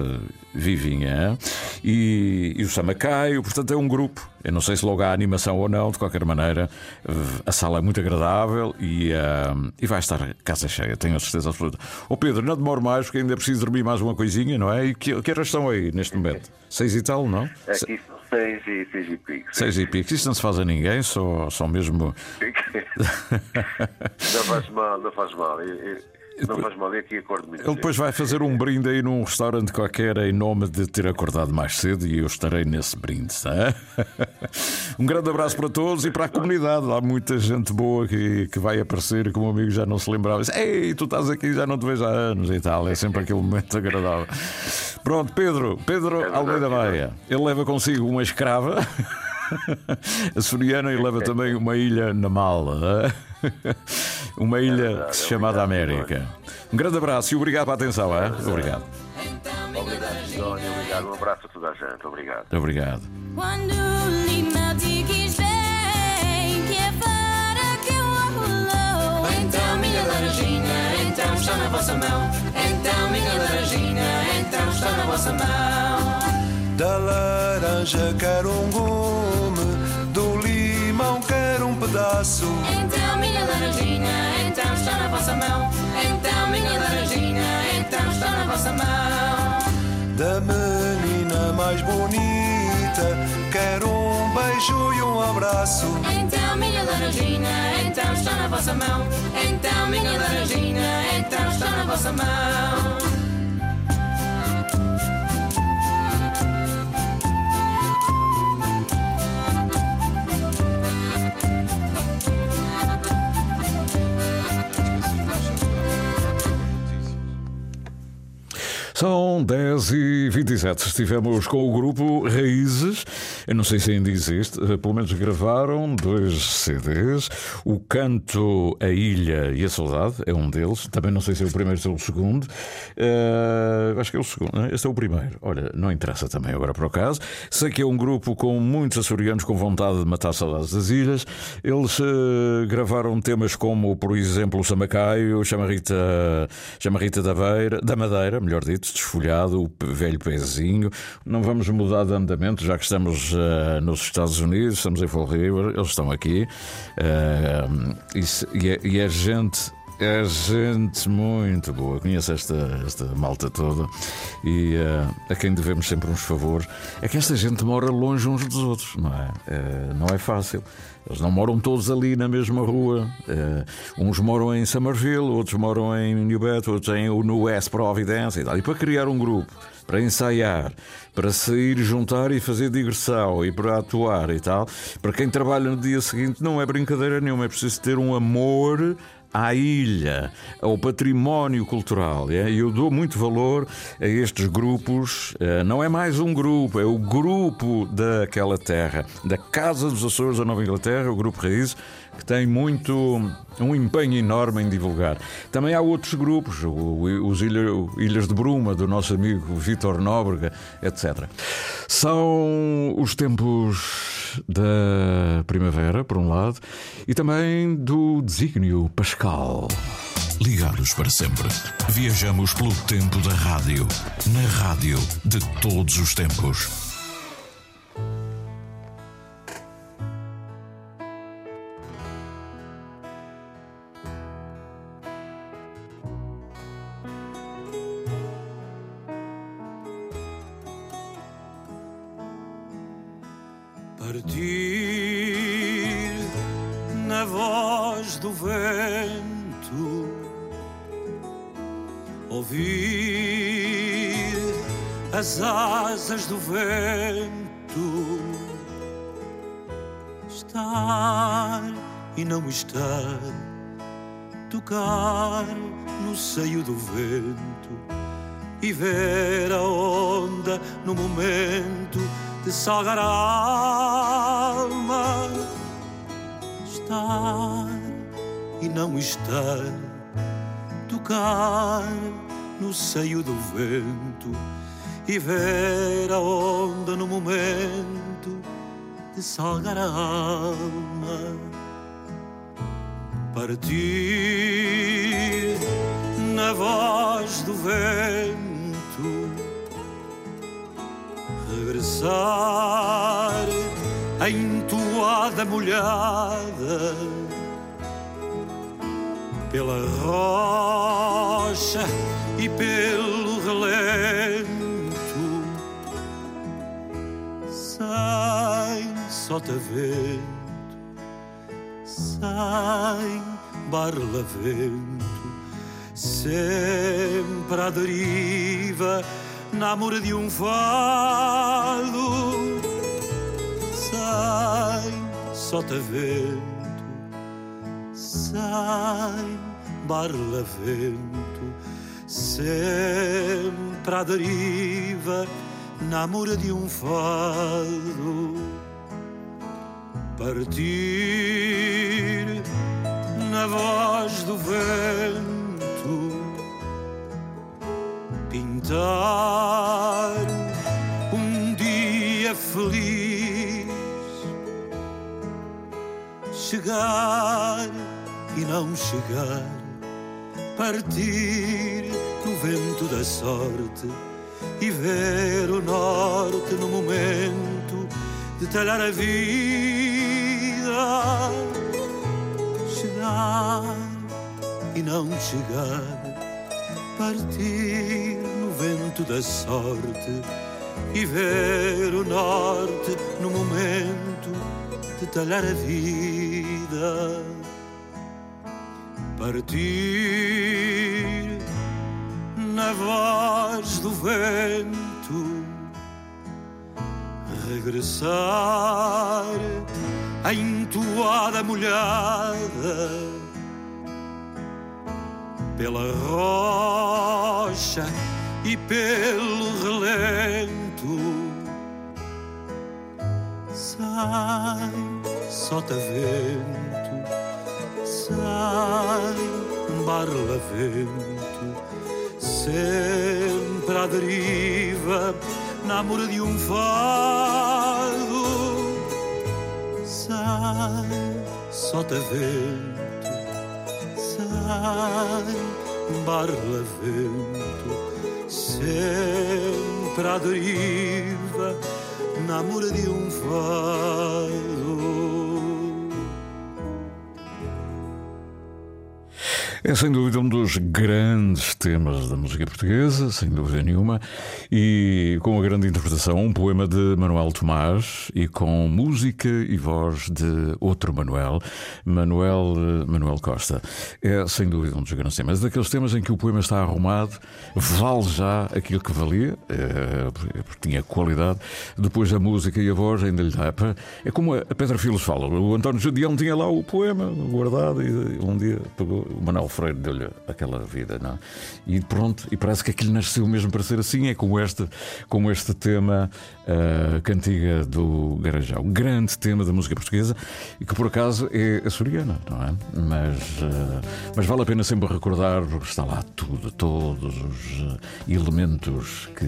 vivinha. hein? E, e o Samacaio, portanto é um grupo. Eu não sei se logo há animação ou não, de qualquer maneira, eh, a sala é muito agradável e, ah, e vai estar casa cheia, tenho a certeza absoluta. Ô Pedro, não demoro mais, porque ainda preciso dormir mais uma coisinha, não é? E que, que horas estão aí neste momento? Seis e tal, não? Aqui são seis e, seis e pico. Seis e pico. Isso não se faz a ninguém, só, só mesmo. não faz mal, não faz mal. Eu, eu- Não faz mal, é acordo Ele depois vai fazer um brinde aí num restaurante qualquer em nome de ter acordado mais cedo e eu estarei nesse brinde. Tá? Um grande abraço para todos e para a comunidade. Há muita gente boa que, que vai aparecer e que o meu amigo já não se lembrava. Diz, Ei, tu estás aqui, já não te vejo há anos e tal. É sempre aquele momento agradável. Pronto, Pedro, Pedro Almeida Baia. Ele leva consigo uma escrava. açoriana e leva também uma ilha na mala. Uma ilha chamada América. Um grande abraço e obrigado pela atenção. é? Obrigado. Obrigado. Obrigado. Um abraço a toda a gente. Obrigado. Obrigado. Que é que. Então, minha laranjinha, então está na vossa mão. Então, minha laranjinha, então está na vossa mão. Da laranja quero um gume, do limão quero um pedaço. Então, minha laranjinha, então está na vossa mão. Então, minha laranjinha, então está na vossa mão. Da menina mais bonita, quero um beijo e um abraço. Então, minha laranjinha, então está na vossa mão. Então, minha laranjinha, então está na vossa mão. São 10 e 27 Estivemos com o grupo Raízes. Eu não sei se ainda existe. eh, Pelo menos gravaram dois CDs. O Canto, a Ilha e a Saudade é um deles. Também não sei se é o primeiro ou se é o segundo. Eh, acho que é o segundo. é? Este é o primeiro. Olha, não interessa também agora para o caso. Sei que é um grupo com muitos açorianos com vontade de matar saudades das ilhas. Eles eh, gravaram temas como, por exemplo, o Samacaio, Chamarrita, Chamarrita da, Beira, da Madeira, melhor dito, desfolhado, o velho pezinho. Não vamos mudar de andamento, já que estamos eh, nos Estados Unidos, estamos em Fall River, eles estão aqui. Eh, e, e é, e é gente. É gente muito boa, conheço esta, esta malta toda e eh, a quem devemos sempre uns favores. É que esta gente mora longe uns dos outros, não é? Eh, não é fácil. Eles não moram todos ali na mesma rua. Eh, uns moram em Somerville, outros moram em New Bedford, outros em, no West Providence e tal. E para criar um grupo, para ensaiar, para sair, juntar e fazer digressão e para atuar e tal, para quem trabalha no dia seguinte, não é brincadeira nenhuma. É preciso ter um amor à ilha, ao património cultural. é? E eu dou muito valor a estes grupos. Eh, Não é mais um grupo, é o grupo daquela terra, da Casa dos Açores da Nova Inglaterra, o Grupo Raiz, que tem muito um empenho enorme em divulgar. Também há outros grupos, os Ilhas de Bruma, do nosso amigo Vítor Nóbrega, etc. São os tempos da primavera, por um lado, e também do desígnio pascal. Ligados para sempre. Viajamos pelo tempo da rádio. Na rádio de todos os tempos. Partir na voz do vento, ouvir as asas do vento, estar e não estar, tocar no seio do vento. E ver a onda no momento de salgar a alma. Estar e não estar, tocar no seio do vento e ver a onda no momento de salgar a alma. Partir na voz do vento regressar em toada molhada pela rocha e pelo relento sem sotavento sem barlavento sempre à deriva, na amor de um fado. Sai, só te vento, sai, barla vento, sempre à deriva, na amor de um fado. Partir na voz do vento, pintar um dia feliz, chegar e não chegar, partir no vento da sorte e ver o norte no momento de talhar a vida. Chegar e não chegar, partir vento da sorte e ver o norte no momento de talhar a vida. Partir na voz do vento, regressar a entoada molhada pela rocha e pelo relento. Sai, solta vento, sai, barla vento, sempre à deriva, na amor de um fado sai, solta vento, sai, barla vento, sempre à deriva, na amor de um fado. É sem dúvida um dos grandes temas da música portuguesa, sem dúvida nenhuma, e com uma grande interpretação, um poema de Manuel Tomás e com música e voz de outro Manuel, Manuel, Manuel Costa. É sem dúvida um dos grandes temas. Daqueles temas em que o poema está arrumado, vale já aquilo que valia, eh, porque tinha qualidade. Depois a música e a voz ainda lhe dá. É como a Pedra Filos fala, o António Judião tinha lá o poema guardado e um dia pegou o Manuel Freire deu-lhe aquela vida, não? é? E pronto, e parece que aquilo nasceu mesmo para ser assim, é como este, como este tema, a cantiga do Garajão, grande tema da música portuguesa que por acaso é açoriana, não é? Mas, eh, mas vale a pena sempre recordar, porque está lá tudo, todos os eh, elementos que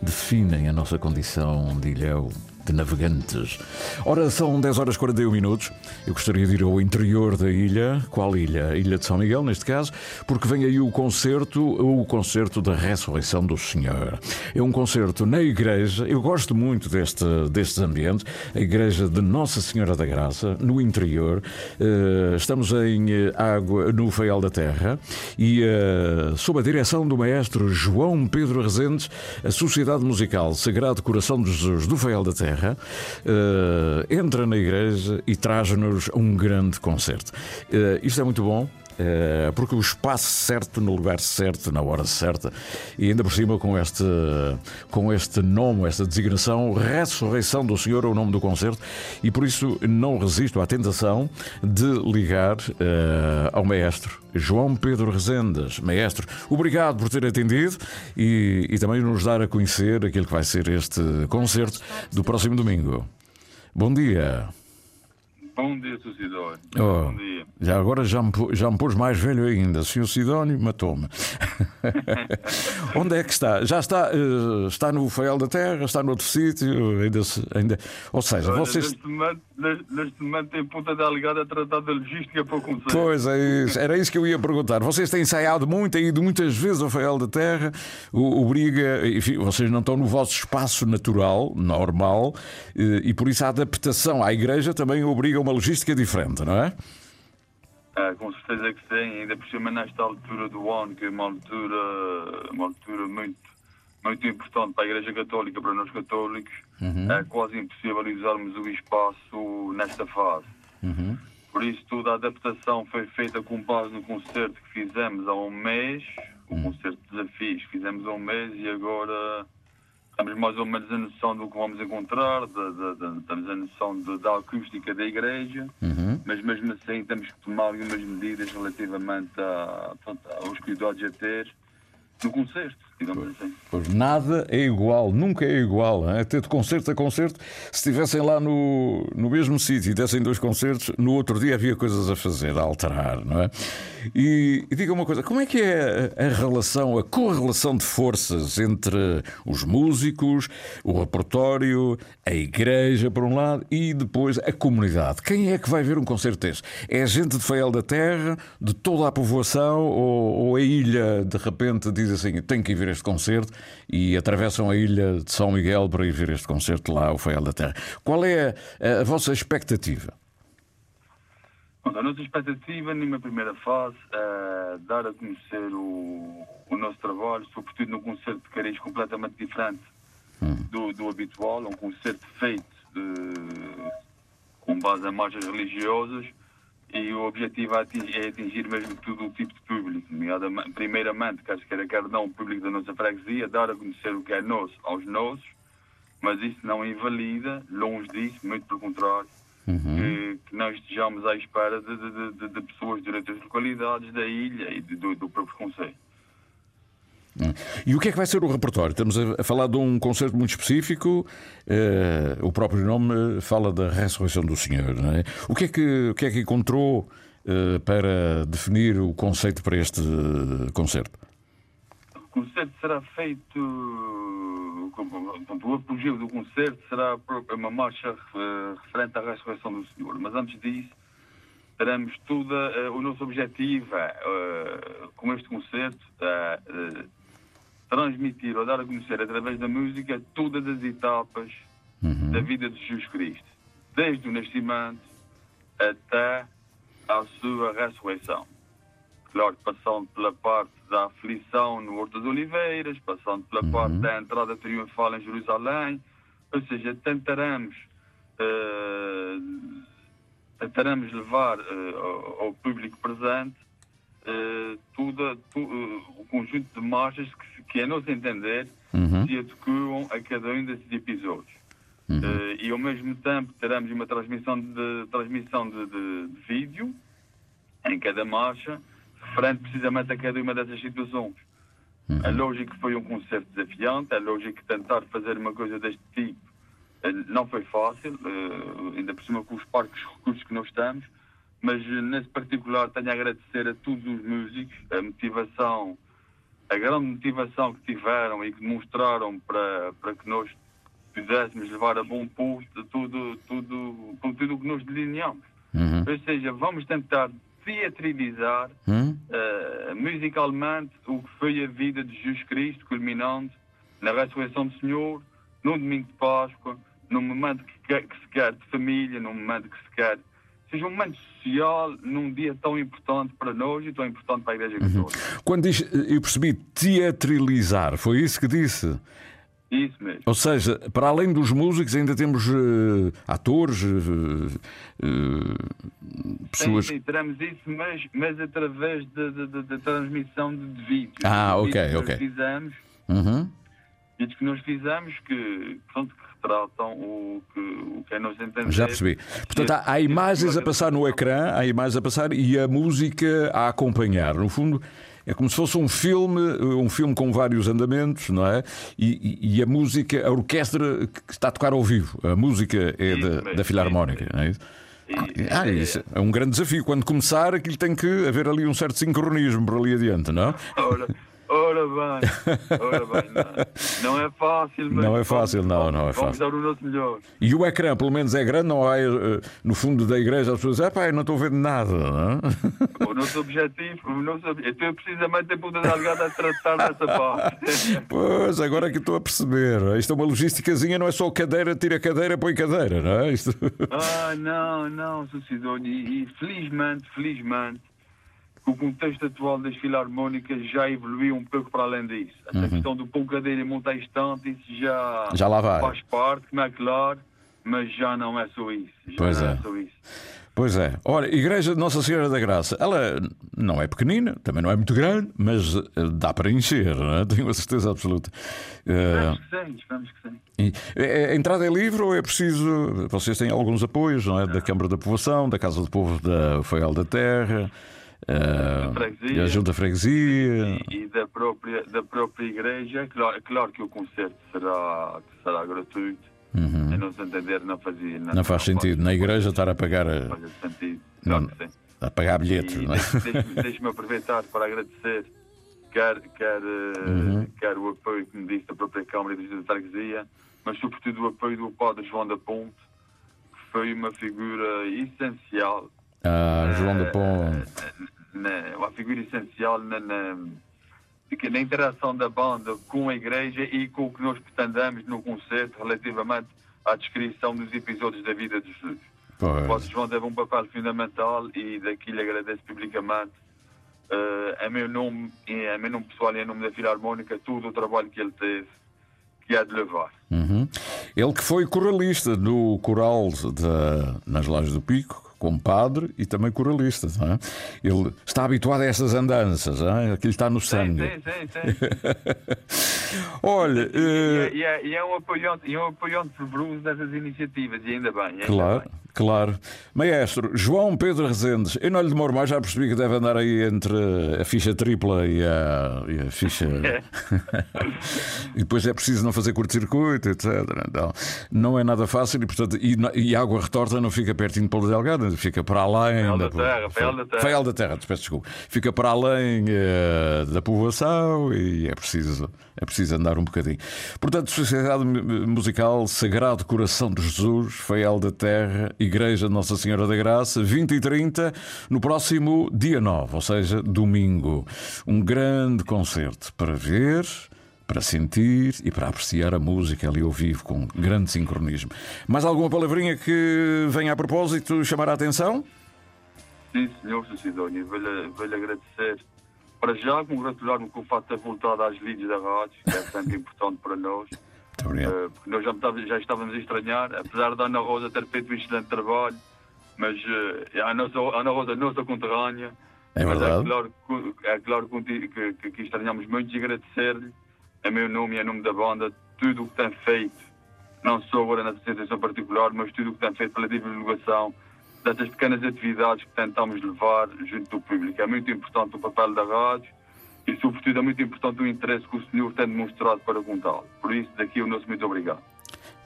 definem a nossa condição de ilhéu de navegantes. Ora, são 10 horas e 41 minutos. Eu gostaria de ir ao interior da ilha. Qual ilha? Ilha de São Miguel, neste caso, porque vem aí o concerto, o concerto da Ressurreição do Senhor. É um concerto na igreja. Eu gosto muito deste, destes ambientes. A igreja de Nossa Senhora da Graça, no interior. Eh, estamos em eh, água, no Feial da Terra e eh, sob a direção do maestro João Pedro Rezendes, a Sociedade Musical Sagrado Coração de Jesus do Feial da Terra eh, entra na igreja e traz-nos um grande concerto. Eh, isto é muito bom. Eh, porque o espaço certo, no lugar certo, na hora certa, e ainda por cima com este, com este nome, esta designação, Ressurreição do Senhor é o nome do concerto, e por isso não resisto à tentação de ligar eh, ao maestro João Pedro Rezendas. Maestro, obrigado por ter atendido e, e também nos dar a conhecer aquilo que vai ser este concerto do próximo domingo. Bom dia. Bom dia, Sr. Sidónio. Oh, Bom dia. já agora já me, já me pôs mais velho ainda. Sr. Sidónio matou-me. Onde é que está? Já está, eh, está no Feial da Terra? Está noutro sítio? Ainda, se- ainda... Ou seja, Olha, vocês. neste, momento, neste, momento tem ponta da ligada a tratar da logística para o concerto. Pois é isso. Era isso que eu ia perguntar. Vocês têm ensaiado muito, têm ido muitas vezes ao Feial da Terra, o- obriga, enfim, vocês não estão no vosso espaço natural, normal, eh, e por isso a adaptação à igreja também obriga uma logística diferente, não é? Ah, com certeza que sim, ainda por cima nesta altura do ano, que é uma altura, uma altura muito, muito importante para a Igreja Católica, para nós católicos, Uhum. é quase impossível usarmos o espaço nesta fase. Uhum. Por isso, toda a adaptação foi feita com base no concerto que fizemos há um mês, o concerto de desafios que fizemos há um mês e agora estamos mais ou menos a noção do que vamos encontrar, da, da, estamos a noção de- da acústica da igreja, mas mesmo assim temos que tomar algumas medidas relativamente a, aos cuidados a ter no concerto, digamos assim. Pois nada é igual, nunca é igual. É ter de concerto a concerto. Se estivessem lá no, no mesmo sítio e dessem dois concertos, no outro dia havia coisas a fazer, a alterar, não é? E, e diga uma coisa: como é que é a, a relação, a correlação de forças entre os músicos, o repertório, a igreja, por um lado, e depois a comunidade? Quem é que vai ver um concerto desse? É gente de Fael da Terra, de toda a povoação, ou, ou a ilha de repente diz assim: tem que ir ver este concerto e atravessam a ilha de São Miguel para ir ver este concerto lá, o Fael da Terra? Qual é a, a vossa expectativa? Pronto, a nossa expectativa, numa primeira fase, é dar a conhecer o, o nosso trabalho, sobretudo num concerto de cariz completamente diferente do, do habitual, um concerto feito eh, com base em marchas religiosas e o objetivo é atingir, é atingir mesmo todo o tipo de público, nomeadamente, primeiramente, quer queira, quer não, o público da nossa freguesia, dar a conhecer o que é nosso aos nossos, mas isso não invalida, longe disso, muito pelo contrário, que, que nós estejamos à espera de, de- de- de pessoas de outras localidades da ilha e do, do próprio Conselho. E o que é que vai ser o repertório? Estamos a falar de um concerto muito específico, eh, o próprio nome fala da ressurreição do Senhor. Não é? o, que é que, o que é que encontrou eh, para definir o conceito para este eh, concerto? O concerto será feito. O apogeu do concerto será uma marcha eh, referente à ressurreição do Senhor. Mas antes disso, teremos tudo. eh, o nosso objetivo eh, com este concerto, eh, transmitir ou dar a conhecer através da música todas as etapas da vida de Jesus Cristo, desde o nascimento até à sua ressurreição. Claro, passando pela parte da aflição no Horto das Oliveiras, passando pela parte da entrada triunfal em Jerusalém, ou seja, tentaremos, eh, tentaremos levar eh, ao, ao público presente eh, toda, tu- eh, o conjunto de marchas que, que a nosso entender, se adequam a cada um desses episódios. Eh, e ao mesmo tempo teremos uma transmissão de, transmissão de, de- de vídeo em cada marcha, referente precisamente a cada uma dessas situações. É lógico que foi um concerto desafiante, é lógico que tentar fazer uma coisa deste tipo eh, não foi fácil, eh, ainda por cima com os parques recursos que nós temos, mas eh, nesse particular tenho a agradecer a todos os músicos a motivação, a grande motivação que tiveram e que demonstraram para, para que nós pudéssemos levar a bom posto tudo, tudo, tudo o que nós delineamos. Ou seja, vamos tentar teatralizar eh, musicalmente o que foi a vida de Jesus Cristo, culminando na ressurreição do Senhor, num domingo de Páscoa, num momento que, quer- que se quer de família, num momento que se quer. Seja um momento social, num dia tão importante para nós e tão importante para a Igreja Católica. Quando diz, eh, eu percebi, teatralizar, foi isso que disse? Isso mesmo. Ou seja, para além dos músicos, ainda temos eh, atores, eh, eh, pessoas. Sim, sim, teremos isso, mas, mas através da transmissão de, de vídeos. Ah, Vídeos ok, que ok. Fizemos, Uhum. vídeos que nós fizemos que, pronto, que retratam o que, o que é nós entendemos. Já percebi. Portanto, há, há imagens a passar no ecrã, há imagens a passar e a música a acompanhar. No fundo, é como se fosse um filme, um filme com vários andamentos, não é? E, e- a música, a orquestra que está a tocar ao vivo. A música é da, da Filarmónica, não é isso? Ah, isso é um grande desafio. Quando começar, aquilo tem que haver ali um certo sincronismo por ali adiante, não? Ora, ora bem, ora bem, não, não é fácil, mas Não é fácil, não, não é vamos fácil. dar o nosso melhor. E o ecrã, pelo menos, é grande, não há eh, no fundo da igreja as pessoas dizem, pá, eu não estou vendo nada. Não é? O nosso objetivo, o nosso, ob- eu precisamente a Ponta Delgada a tratar dessa parte. Pois, agora é que estou a perceber. Isto é uma logísticazinha, não é só cadeira, tira cadeira, põe cadeira, não é? Isto... Ah, não, não, Sr. Sidónio, e, e felizmente, felizmente, o contexto atual das filarmónicas já evoluiu um pouco para além disso. Essa Uhum. questão do pão cadeira e montar estante, isso já, Já lá vai. faz parte, como é claro, mas já não é só isso. Pois é. é só isso. Pois é. Olha, Igreja de Nossa Senhora da Graça, ela não é pequenina, também não é muito grande, mas eh, dá para encher, não é? tenho a certeza absoluta. Eh, Esperamos que sim, esperamos que sim. e, eh, a entrada é livre ou é preciso. Vocês têm alguns apoios, não é? Da Câmara da Povoação, da Casa do Povo da Feial da Terra, eh, freguesia. da Junta Freguesia. E da própria, da própria igreja, claro, claro que o concerto será, será gratuito. Uhum. A nosso entender, não fazia. Não faz sentido na igreja estar a pagar. a- faz sentido. Não, Claro sim. a pagar bilhetes, E não é? deixe- deixe-me deixe-me aproveitar para agradecer quer, quer, eh, Uhum. quer o apoio que me disse da própria Câmara e da Freguesia, mas sobretudo o apoio do Padre João da Ponte, que foi uma figura essencial Ah, João da Ponte. Na, uma figura essencial na, na, de que na interação da banda com a igreja e com o que nós pretendemos no concerto relativamente à descrição dos episódios da vida de Jesus. Pois. O Padre João teve um papel fundamental e daqui lhe agradeço publicamente eh, em meu nome, e em meu nome pessoal e em nome da Filarmónica, todo o trabalho que ele teve, que há de levar. Uhum. Ele que foi coralista no coral da, nas Lajes do Pico, como padre e também coralista. É? Ele está habituado a estas andanças, é? aquilo está no sangue. Sim, sim, sim. Olha, eh, E, é, e é um apoiante, e é um apoiante fervoroso dessas iniciativas, e ainda bem. Ainda Claro, bem. claro. Maestro, João Pedro Rezendes, eu não lhe demoro mais, já percebi que deve andar aí entre a ficha tripla e a, e a ficha. e depois é preciso não fazer curto-circuito, etc. Então, não é nada fácil e, portanto, e, e a água retorta não fica pertinho de Paulo Delgado, fica para além. Feial da da- Terra, Feial da Terra. Da Terra, peço desculpa. Fica para além eh, da povoação e é preciso, é preciso andar um bocadinho. Portanto, Sociedade Musical Sagrado Coração de Jesus, Feial da Terra, Igreja de Nossa Senhora da Graça, 20 e 30, no próximo dia 9, ou seja, domingo. Um grande concerto para ver. Para sentir e para apreciar a música ali ao vivo com grande sincronismo. Mais alguma palavrinha que venha a propósito chamar a atenção? Sim, senhor. Sidónio, vou-lhe agradecer. Para já, congratular-me com o fato de ter voltado às lides da rádio, que é bastante importante para nós. Eh, porque nós já, já estávamos a estranhar, apesar da Ana Rosa ter feito um excelente trabalho, mas eh, a, nossa, a Ana Rosa é nossa conterrânea. É mas verdade. É claro, que- é claro que, que, que, que estranhamos muito e agradecer-lhe, em meu nome e em nome da banda, tudo o que tem feito, não só agora nessa sensação particular, mas tudo o que tem feito pela divulgação dessas pequenas atividades que tentamos levar junto do público. É muito importante o papel da rádio e, sobretudo, é muito importante o interesse que o senhor tem demonstrado para contá-lo. Por isso, daqui o nosso muito obrigado.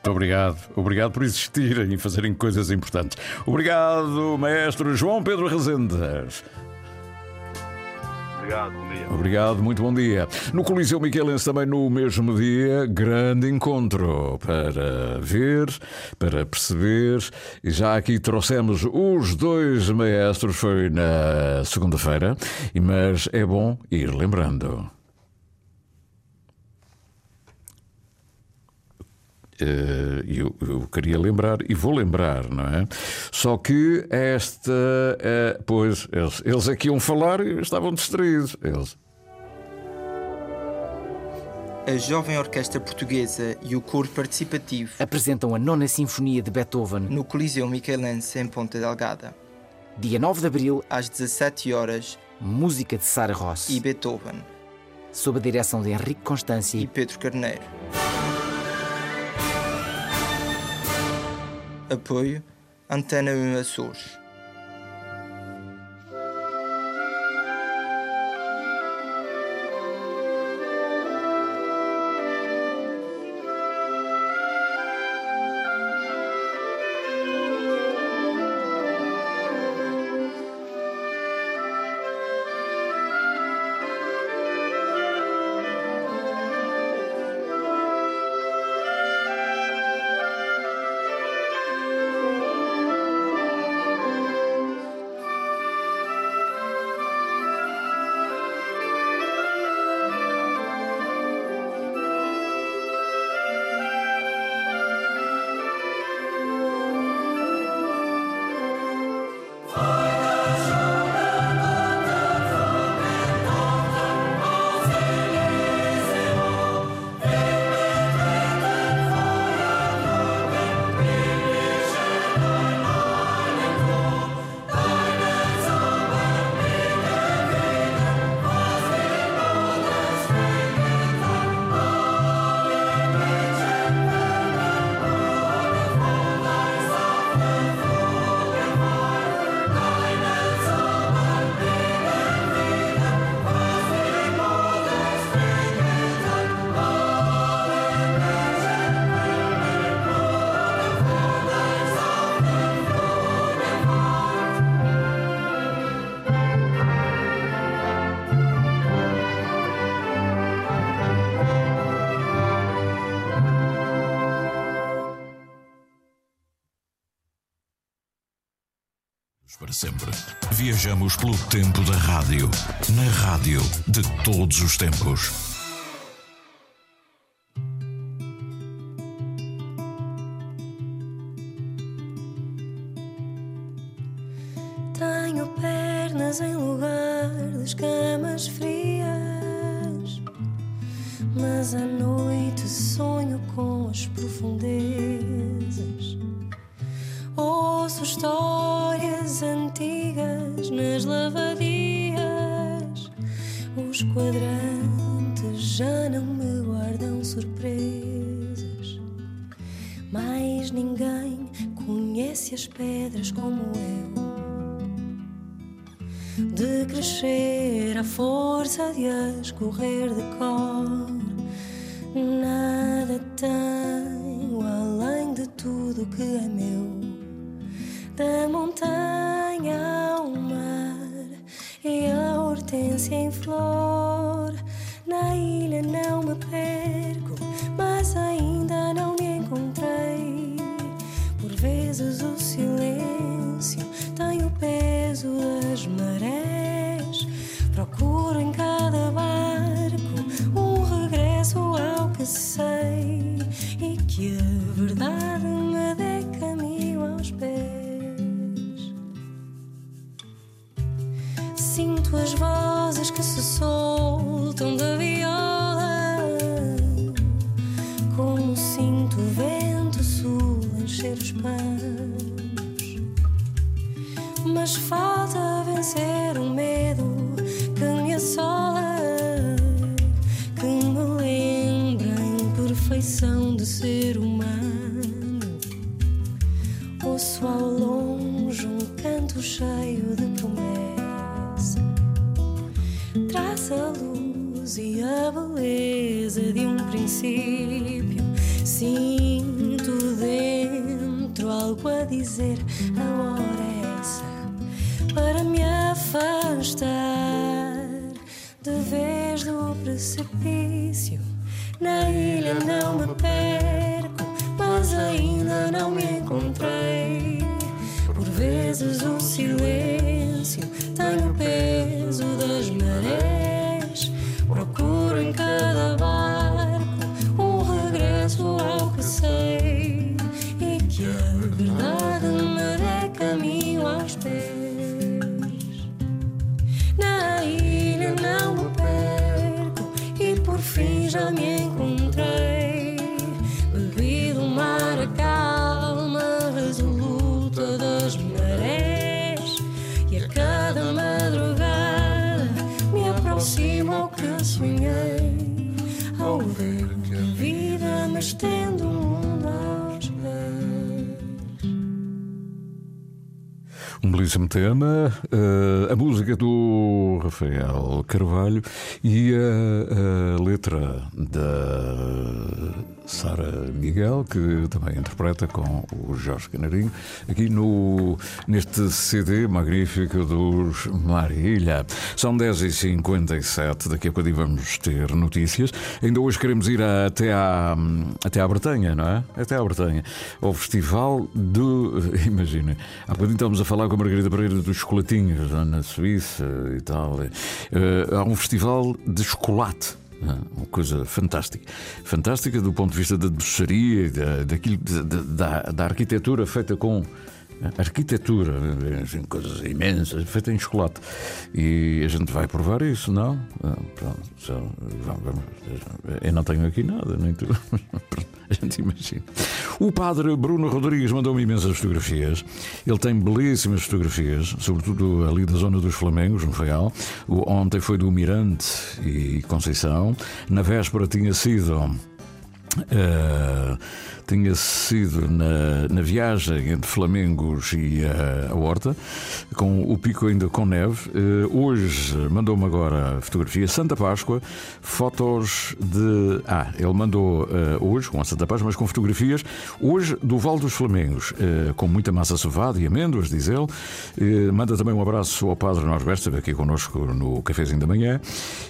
Muito obrigado. Obrigado por existirem e fazerem coisas importantes. Obrigado, maestro João Pedro Rezendes. Obrigado, bom dia. Obrigado, muito bom dia. No Coliseu Miquelense também no mesmo dia, grande encontro para ver, para perceber. E já aqui trouxemos os dois maestros, foi na segunda-feira, mas é bom ir lembrando. Eu, eu queria lembrar e vou lembrar, não é? Só que esta, eh, pois, eles, eles aqui iam falar e estavam distraídos. Eles. A Jovem Orquestra Portuguesa e o Coro Participativo apresentam a Nona Sinfonia de Beethoven no Coliseu Miquelense em Ponta Delgada. Dia 9 de Abril, às 17 horas, música de Sara Rossi e Beethoven, sob a direção de Henrique Constância e Pedro Carneiro. Apoio Antena 1 Açores. Viajamos pelo tempo da rádio, na rádio de todos os tempos. Tema, eh, a música do Rafael Carvalho e a, a letra da Sara Miguel, que também interpreta com o Jorge Canarinho, aqui no, neste CD magnífico dos Marília. São 10h57, daqui a pouco vamos ter notícias. Ainda hoje queremos ir até, à, até à Bretanha, não é? Até à Bretanha, ao Festival do. Imagina, há bocadinho estávamos a falar com a Margarida Pereira dos chocolatinhos lá na Suíça e tal. Eh, há um festival de chocolate. Ah, Uma coisa fantástica. Fantástica do ponto de vista da doçaria, da, da, da, da arquitetura feita com. Arquitetura, assim, coisas imensas, feita em chocolate. E a gente vai provar isso, não? Ah, pronto, vamos, vamos. eu não tenho aqui nada, nem tu. Pronto, a gente imagina. O padre Bruno Rodrigues mandou-me imensas fotografias. Ele tem belíssimas fotografias, sobretudo ali da zona dos Flamengos, no Faial. O- Ontem foi do Mirante e Conceição. Na véspera tinha sido. eh, tinha sido na, na viagem entre Flamengos e eh, a Horta, com o pico ainda com neve. Eh, hoje mandou-me agora a fotografia Santa Páscoa, fotos de. Ah, ele mandou eh, hoje com a Santa Páscoa, mas com fotografias, hoje do Val dos Flamengos, com muita massa sovada e amêndoas, diz ele. Manda também um abraço ao Padre Norberto, aqui connosco no cafezinho da manhã,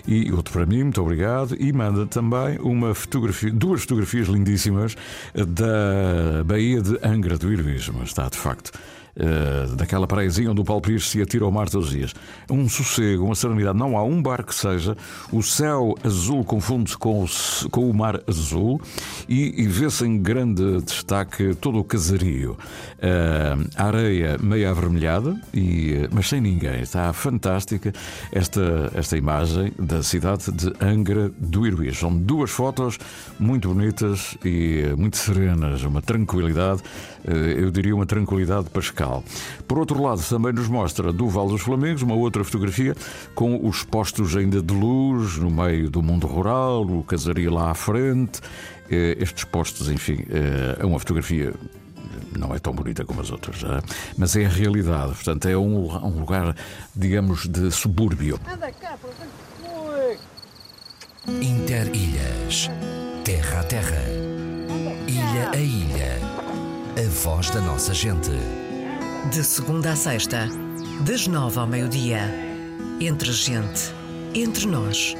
e outro para mim, muito obrigado. E manda também uma fotografia, duas fotografias lindíssimas da Baía de Angra do Heroísmo. Está de facto eh, daquela praiazinha onde o Paulo Pires se atira ao mar todos os dias. Um sossego, uma serenidade. Não há um bar que seja. O céu azul confunde-se com com o mar azul e, e vê-se em grande destaque todo o casario. Eh, a areia meio avermelhada, e, eh, mas sem ninguém. Está fantástica esta, esta imagem da cidade de Angra do Heroísmo. São duas fotos muito bonitas e muito serenas, uma tranquilidade, eu diria uma tranquilidade pascal. Por outro lado, também nos mostra do Val dos Flamengos uma outra fotografia com os postos ainda de luz no meio do mundo rural, o casario lá à frente. Eh, Estes postos, enfim, eh, é uma fotografia não é tão bonita como as outras, já, mas é a realidade. Portanto, é um, um lugar, digamos, de subúrbio. Interilhas. Terra a terra. Ilha a ilha. A voz da nossa gente. De segunda a sexta, das nove ao meio-dia. Entre gente, entre nós.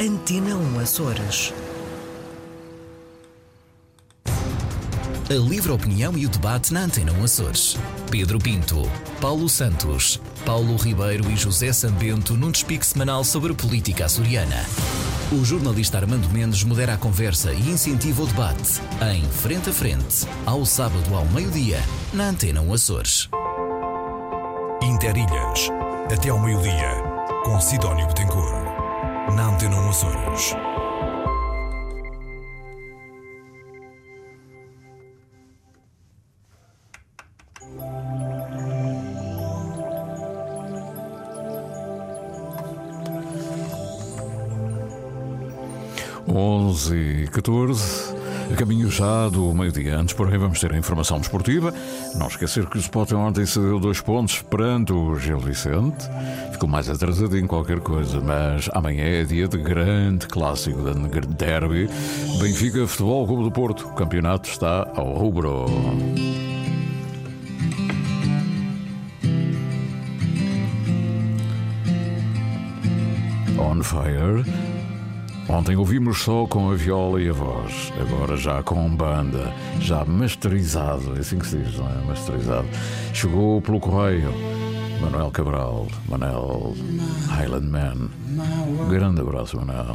Antena 1 Açores. A livre opinião e o debate na Antena 1 Açores. Pedro Pinto, Paulo Santos, Paulo Ribeiro e José Sambento num despique semanal sobre política açoriana. O jornalista Armando Mendes modera a conversa e incentiva o debate em Frente a Frente, ao sábado ao meio-dia, na Antena 1 Açores. Interilhas. Até ao meio-dia. Com Sidónio Betancourt. Na Antena 1 Açores. Onze e 14, a caminho já do meio-dia. Antes, porém, vamos ter a informação desportiva. Não esquecer que o Sporting ontem cedeu dois pontos perante o Gil Vicente. Ficou mais atrasado em qualquer coisa, mas amanhã é dia de grande clássico de derby. Benfica Futebol Clube do Porto. O campeonato está ao rubro. On Fire. Ontem ouvimos só com a viola e a voz, agora já com banda, já masterizado, é assim que se diz, não é? Masterizado. Chegou pelo correio Manuel Cabral, Manel Highland Man. Grande abraço, Manel.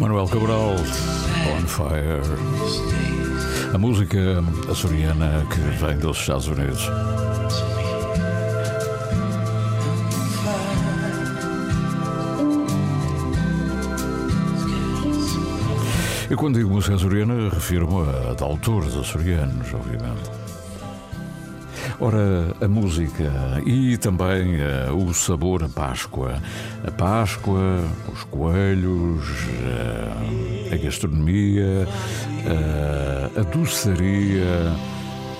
Manuel Cabral, On Fire. A música açoriana que vem dos Estados Unidos. E quando digo música açoriana, refiro-me a de autores açorianos, obviamente. Ora, a música e também eh, o sabor a Páscoa. A Páscoa, os coelhos, eh, a gastronomia, eh, a doçaria,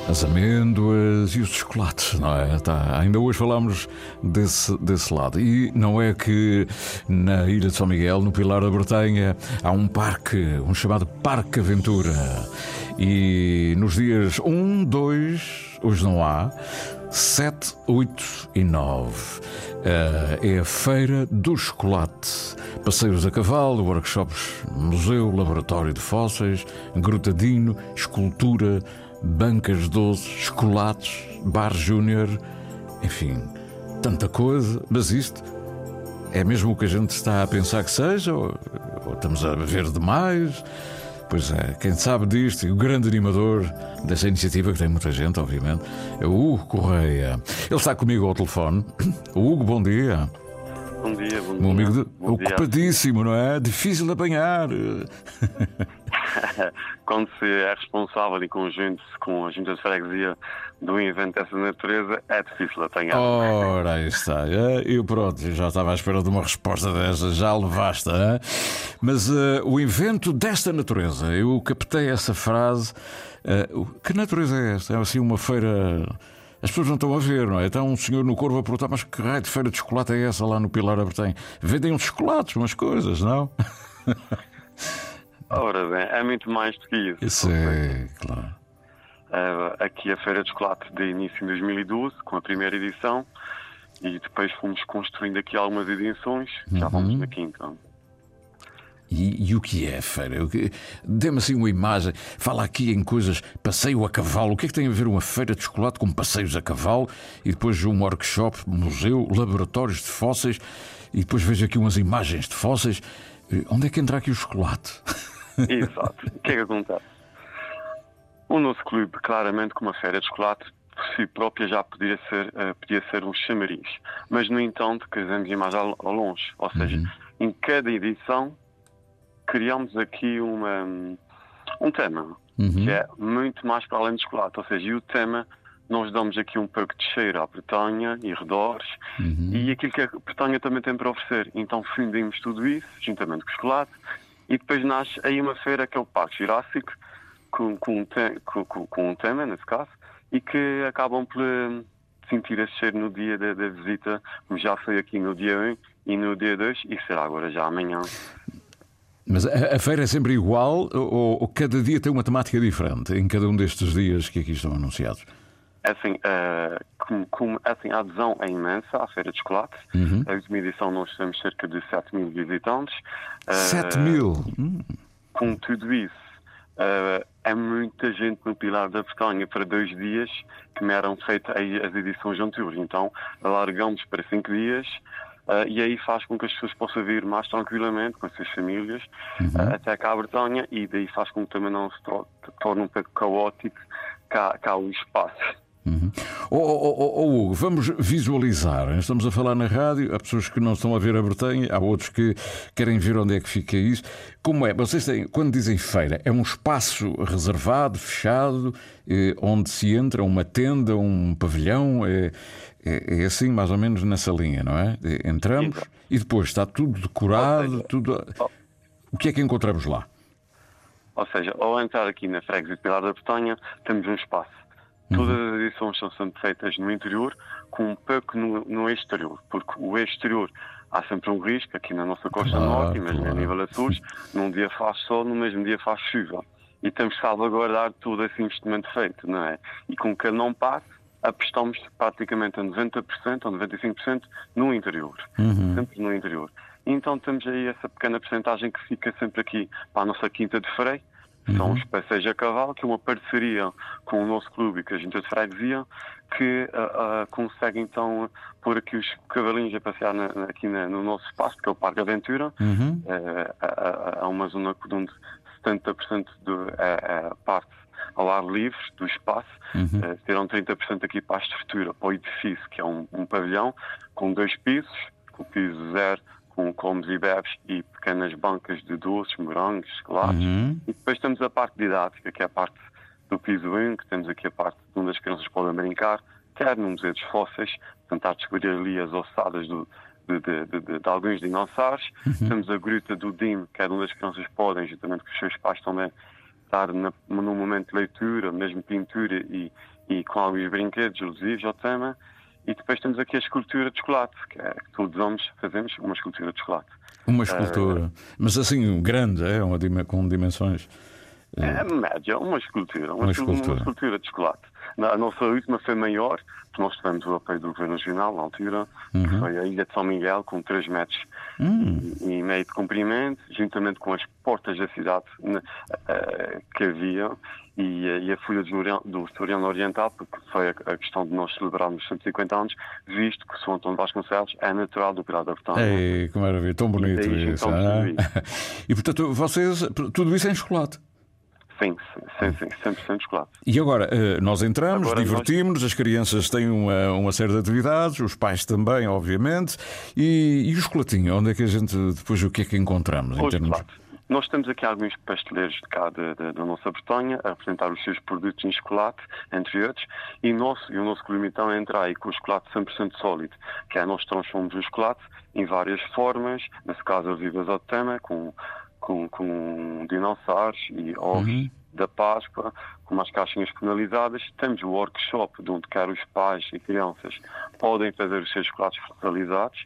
as amêndoas e os chocolates, não é? Tá, ainda hoje falámos desse, desse lado. E não é que na Ilha de São Miguel, no Pilar da Bretanha, há um parque, um chamado Parque Aventura. E nos dias 1, 2, hoje não há, 7, 8 e 9. é a Feira do Chocolate. Passeios a cavalo, workshops, museu, laboratório de fósseis, grutadino, escultura, bancas doces, chocolates, bar júnior, enfim, tanta coisa. Mas isto é mesmo o que a gente está a pensar que seja? Ou, ou estamos a ver demais? Pois é, quem sabe disto, e o grande animador dessa iniciativa, que tem muita gente, obviamente, é o Hugo Correia. Ele está comigo ao telefone. Hugo, bom dia. Bom dia, bom dia. amigo de- Bom dia. ocupadíssimo, não é? Difícil de apanhar. Quando se é responsável em conjunto com a Junta de Freguesia de um evento dessa natureza, é difícil apanhar. Ora, aí está. É, Eu pronto, já estava à espera de uma resposta dessa, já levaste. Mas eh, o evento desta natureza, eu captei essa frase. eh, o- que natureza é esta? É assim uma feira. As pessoas não estão a ver, não é? Está um senhor no corvo a perguntar, mas que raio de feira de chocolate é essa lá no Pilar Bretanha? Vendem uns chocolates, umas coisas, não? Ora bem, é muito mais do que isso. Isso é, claro. Eh, aqui a Feira de Chocolate de início em 2012, com a primeira edição, e depois fomos construindo aqui algumas edições, já Uhum. vamos na quinta. E, e o que é a feira? Dê-me assim uma imagem. Fala aqui em coisas, passeio a cavalo. O que é que tem a ver uma feira de chocolate com passeios a cavalo? E depois um workshop, museu, laboratórios de fósseis. E depois vejo aqui umas imagens de fósseis. Onde é que entra aqui o chocolate? Exato. O que é que acontece? O nosso clube, claramente, com uma feira de chocolate, por si própria já podia ser, eh, podia ser um chamariz. Mas, no entanto, quisemos ir mais ao, ao longe. Ou seja, em cada edição, criamos aqui uma, um tema, que é muito mais para além de chocolate. Ou seja, e o tema, nós damos aqui um pouco de cheiro à Bretanha e arredores, e aquilo que a Bretanha também tem para oferecer. Então fundimos tudo isso, juntamente com o chocolate, e depois nasce aí uma feira que é o Parque Jurássico, com, com, um, com, com- um tema, nesse caso, e que acabam por eh, sentir esse cheiro no dia da, da visita, como já foi aqui no dia 1 e no dia 2, e será agora já amanhã. Mas a, a feira é sempre igual ou, ou cada dia tem uma temática diferente em cada um destes dias que aqui estão anunciados? Assim, eh, como, como- assim, a adesão é imensa à Feira de Chocolate. Uhum. A última edição nós temos cerca de 7 mil visitantes. Eh, 7 mil? Hum. Com tudo isso, eh, é muita gente no Pilar da Bretanha para dois dias que me eram feitas as edições anteriores. Então, alargamos para cinco dias eh, e aí faz com que as pessoas possam vir mais tranquilamente com as suas famílias eh, até cá a Bretanha e daí faz com que também não se tor- torne um pouco caótico cá, cá o espaço. Oh, oh, oh, oh, Hugo, vamos visualizar. Estamos a falar na rádio, há pessoas que não estão a ver a Bretanha, há outros que querem ver onde é que fica isso. Como é? Vocês têm, quando dizem feira, é um espaço reservado, fechado, eh, onde se entra uma tenda, um pavilhão? É, é, é assim, mais ou menos nessa linha, não é? Entramos e depois está tudo decorado, tudo. O que é que encontramos lá? Ou seja, ao entrar aqui na Freguesia Pilar da Bretanha, temos um espaço. Todas as edições são sempre feitas no interior, com um pouco no, no exterior, porque o exterior há sempre um risco, aqui na nossa costa Claro, norte, e mesmo claro. a nível Açores, num dia faz sol, no mesmo dia faz chuva. E temos que salvaguardar todo esse investimento feito, não é? E com que ele não passe, apostamos praticamente a 90% ou 95% no interior. Uhum. Sempre no interior. Então temos aí essa pequena porcentagem que fica sempre aqui para a nossa quinta de freio, são os passeios a cavalo, que é uma parceria com o nosso clube e com a Junta de Freguesia, que ah, ah, consegue então pôr aqui os cavalinhos a passear na- na- aqui na- no nosso espaço, que é o Parque Aventura. Uhum. Eh, uma zona onde 70% do, é, é parte ao ar livre do espaço, Uhum. Eh, terão 30% aqui para a estrutura, para o edifício, que é um, um pavilhão com dois pisos, com o piso zero, com comes e bebes e pequenas bancas de doces, morangos, chocolates. Uhum. E depois temos a parte didática, que é a parte do piso 1, que temos aqui a parte onde as crianças podem brincar, quer no Museu dos Fósseis, tentar descobrir ali as ossadas do, de, de, de, de- alguns dinossauros. Uhum. Temos a Gruta do Dim, que é onde as crianças podem, juntamente com os seus pais também, estar na, num momento de leitura, mesmo pintura e, e com alguns brinquedos alusivos ao tema. E depois temos aqui a escultura de chocolate, que é que todos os anos fazemos uma escultura de chocolate. Uma escultura. Mas assim, grande, é? Uma com dimensões. É média, uma escultura, uma, Uma escultura. uma escultura de chocolate. A nossa última foi maior, porque nós tivemos o apoio do Governo Regional na altura, que Uhum. foi a Ilha de São Miguel, com 3 metros Hum. e meio de comprimento, juntamente com as portas da cidade eh, que havia e, eh, e a Folha do Soriano Oriental, porque foi a, a questão de nós celebrarmos 150 anos, visto que São Antônio Vasconcelos é natural do da Bretanha. Ei, que maravilha, tão bonito daí isso. ah? E portanto, vocês, tudo isso é em chocolate. Sim, sim, sim, 100% de chocolate. E agora, eh, nós entramos, Agora nós- divertimos-nos, as crianças têm uma, uma série de atividades, os pais também, obviamente. E, e o chocolatinho, onde é que a gente, depois, o que é que encontramos? em Os termos... chocolates. Nós temos aqui alguns pasteleiros de cá da, nossa Bretanha a apresentar os seus produtos em chocolate, entre outros, e, e o nosso então é entrar aí com o chocolate 100% sólido, que é nós transformamos o chocolate em várias formas, nesse caso vivas ao tema, com, com, com dinossauros e ovos Uhum. Da Páscoa, com umas caixinhas personalizadas. Temos o workshop, de onde quer os pais e crianças podem fazer os seus chocolates personalizados,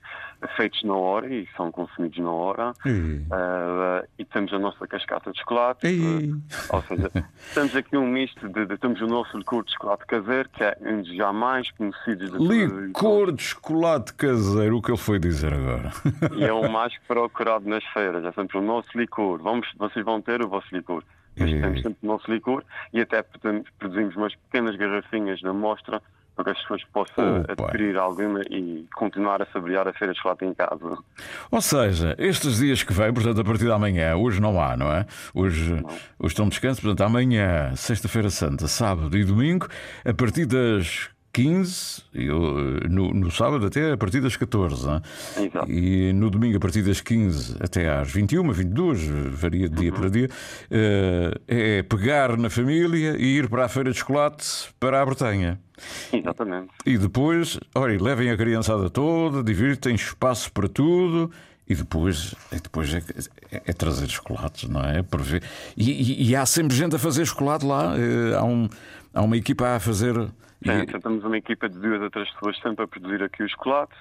feitos na hora e são consumidos na hora. Ei. Ah, e temos a nossa cascata de chocolate. Ei. Ou seja, temos aqui um misto de, de- Temos o nosso licor de chocolate caseiro, que é um dos já mais conhecidos Licor de chocolate caseiro, o que ele foi dizer agora? E é o mais procurado nas feiras. É sempre o nosso licor. Vamos, vocês vão ter o vosso licor. Ei. temos sempre o nosso licor e até produzimos- umas pequenas garrafinhas de amostra para que as pessoas possam Opa. adquirir alguma e continuar a saborear a feira de chocolate em casa. Ou seja, estes dias que vêm, portanto, a partir de amanhã, hoje não há, não é? Hoje, hoje estão de descanso, portanto, amanhã, sexta-feira santa, sábado e domingo, a partir das 15, e, uh, no, no sábado até a partir das 14, hein? e no domingo a partir das 15 até às 21, 22, varia de dia para dia, uh, é pegar na família e ir para a feira de chocolate para a Bretanha. Exatamente. E depois, olha, levem a criançada toda, divirtem espaço para tudo. E depois, e depois é, é- é trazer chocolates, não é? E, e- e há sempre gente a fazer chocolate lá. eh, Há, um, há uma equipa a fazer. Sim, então temos uma equipa de duas a três pessoas sempre a produzir aqui o chocolate,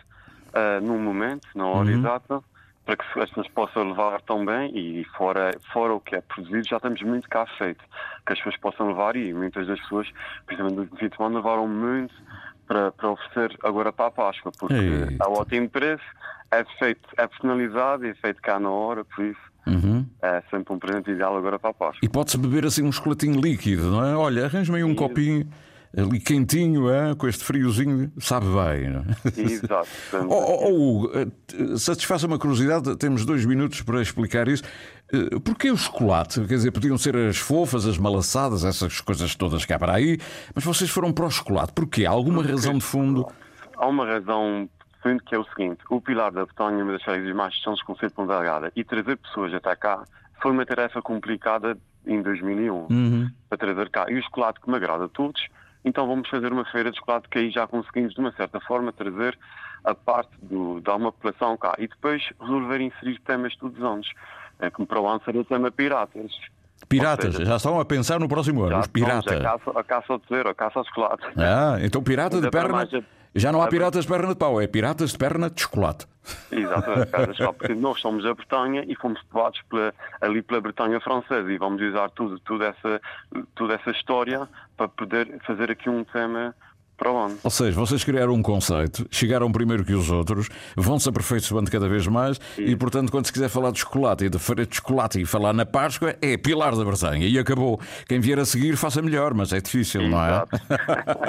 ah, num momento, na hora Uhum. exata, para que as pessoas possam levar também e fora, fora o que é produzido, já temos muito cá feito, que as pessoas possam levar e muitas das pessoas, principalmente no fim de semana, levaram muito para, para oferecer agora para a Páscoa, porque Ei. há ótimo preço, é feito, é personalizado e é feito cá na hora, por isso Uhum. é sempre um presente ideal agora para a Páscoa. E pode-se beber assim um chocolatinho líquido, não é? Olha, arranja-me aí um copinho ali quentinho, é? com este friozinho, sabe bem, não é? Exato. Oh, oh, oh, Hugo, eh, satisfaz uma curiosidade, temos dois minutos para explicar isso. Eh, Porquê o chocolate? Quer dizer, podiam ser as fofas, as malaçadas, essas coisas todas cá para aí, mas vocês foram para o chocolate. Porquê? Há alguma razão de fundo? Há uma razão de fundo que é o seguinte: o Pilar da Bretanha, uma das férias mais distantes com Ponta Delgada, e trazer pessoas até cá foi uma tarefa complicada em 2001 Uhum. para trazer cá. E o chocolate que me agrada a todos, então vamos fazer uma feira de chocolate que aí já conseguimos, de uma certa forma, trazer a parte do, da uma população cá e depois resolver inserir temas todos os anos. É, como para o ano seria o tema piratas. Piratas, seja, já estão a pensar no próximo ano, os piratas. A caça, a caça ao tesouro, a caça ao chocolate. Ah, então pirata de perna. Já não há a- piratas de perna de pau, é piratas de perna de chocolate. Exatamente, só porque nós somos a Bretanha e fomos levados pela, ali pela Bretanha francesa e vamos usar tudo, tudo essa, toda essa história para poder fazer aqui um tema para o ano. Ou seja, vocês criaram um conceito, chegaram primeiro que os outros, vão-se aperfeiçoando cada vez mais e, portanto, quando se quiser falar de chocolate e de feira de chocolate e falar na Páscoa, é Pilar da Bretanha e acabou. Quem vier a seguir, faça melhor, mas é difícil, não é?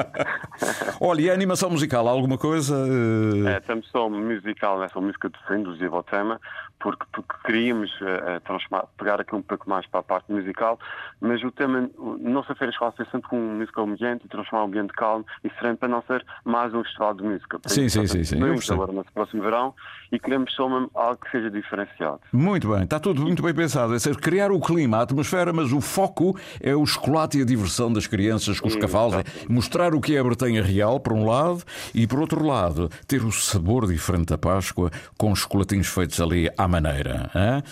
Olha, e a animação musical, alguma coisa? eh, É, temos só musical, essa música de fundo, o tema, porque, porque queríamos transformar- pegar aqui um pouco mais para a parte musical, mas o tema, o- nossa feira escolar ser sempre com música ambiente e transformar o ambiente calmo e sereno para não ser mais um festival de música. Sim, isso, sim, sim, sim, Vamos agora nesse próximo verão e queremos só algo que seja diferenciado. Muito bem, está tudo muito bem pensado. É ser criar o clima, a atmosfera, mas o foco é o chocolate e a diversão das crianças com os cavalos. É mostrar o que é a Bretanha real, por um lado, e por outro lado, ter o sabor diferente da Páscoa com os chocolatinhos feitos ali à maneira. hã?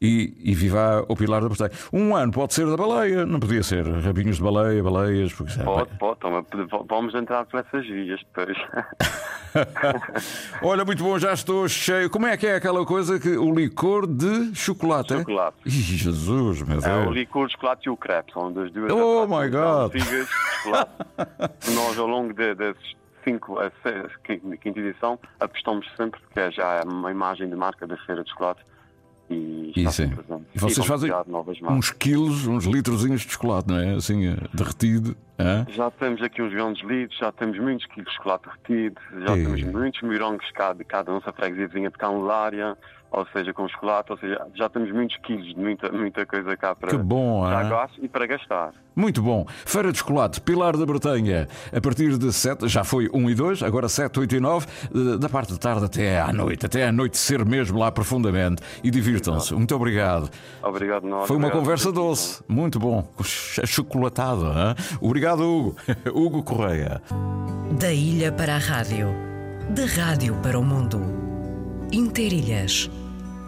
E, e viva o Pilar da Bretanha. Um ano pode ser da baleia, não podia ser rabinhos de baleia, baleias, porque é- Pode, pode, toma, vamos entrar por essas vias depois. Olha, muito bom, já estou cheio. Como é que é aquela coisa que o licor de chocolate? é? Chocolate. Ih, Jesus, meu É, o Deus. licor de chocolate e o crepe são das duas. Oh my God! Figas chocolate. Nós, ao longo de, desses cinco, a seis, quinta quinta edição, apostamos sempre, porque é já uma imagem de marca da feira de chocolate. E, Isso é. E vocês vamos fazem uns quilos, uns litrozinhos de chocolate, não é? Assim, eh, derretido. hã? Já temos aqui uns grandes litros, já temos muitos quilos de chocolate derretido, já Ei. temos muitos mirongos cá de cada nossa freguesiazinha de Canelária, ou seja, com chocolate, ou seja, já temos muitos quilos de muita, muita coisa cá para, Que bom, para e para gastar. Muito bom. Feira de Chocolate, Pilar da Bretanha, a partir de 7, já foi 1 e 2, agora 7, 8 e 9, eh, da parte da tarde até à noite, até à noite ser mesmo lá profundamente. E divirtam-se. Muito obrigado. Obrigado, nós. Foi uma obrigado. conversa doce, muito bom, chocolatado. hã? Obrigado, Hugo. Hugo Correia. Da ilha para a rádio, da rádio para o mundo. Interilhas,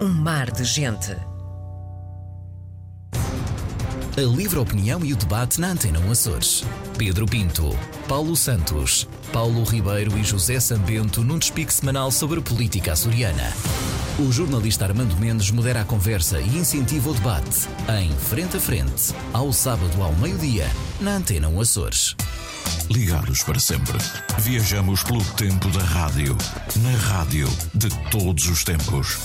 um mar de gente. A livre opinião e o debate na Antena 1 Açores. Pedro Pinto, Paulo Santos, Paulo Ribeiro e José Sambento num despique semanal sobre política açoriana. O jornalista Armando Mendes modera a conversa e incentiva o debate em Frente a Frente, ao sábado ao meio-dia, na Antena 1 Açores. Ligados para sempre. Viajamos pelo tempo da rádio. Na rádio de todos os tempos.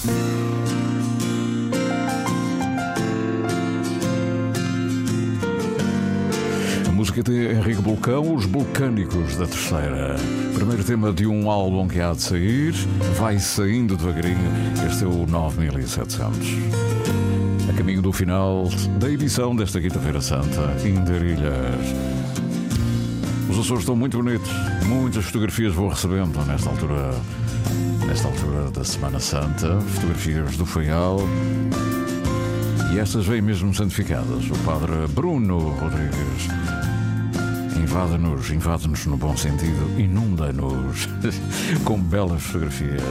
Música de Henrique Bulcão, Os Vulcânicos da Terceira. Primeiro tema de um álbum que há de sair, vai saindo devagarinho. Este é o 9700. A caminho do final da edição desta Quinta-feira Santa, Inderilhas. Os Açores estão muito bonitos, muitas fotografias vou recebendo nesta altura, nesta altura da Semana Santa, fotografias do Faial. E estas vêm mesmo santificadas. O padre Bruno Rodrigues invade-nos, invade-nos no bom sentido, inunda-nos com belas fotografias.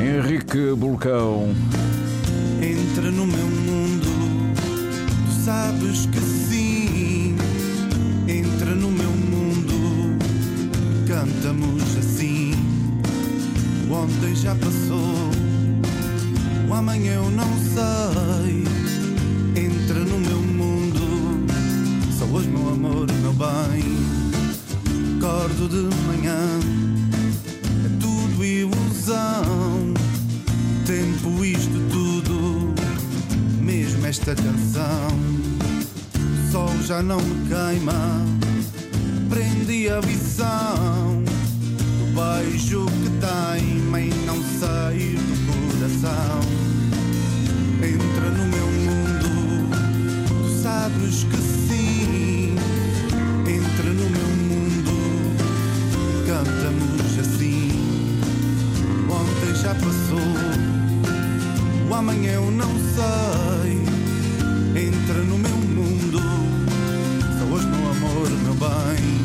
Henrique Bulcão. Entra no meu mundo, tu sabes que sim. Entra no meu mundo, cantamos assim. O ontem já passou, o amanhã eu não sei. Bem. Acordo de manhã, é tudo ilusão. Tempo isto tudo, mesmo esta canção. O sol já não me queima, aprendi a lição. Do beijo que teima em não sair do coração. Entra no meu mundo, tu sabes que passou, o amanhã eu não sei. Entra no meu mundo, só hoje meu amor, meu bem.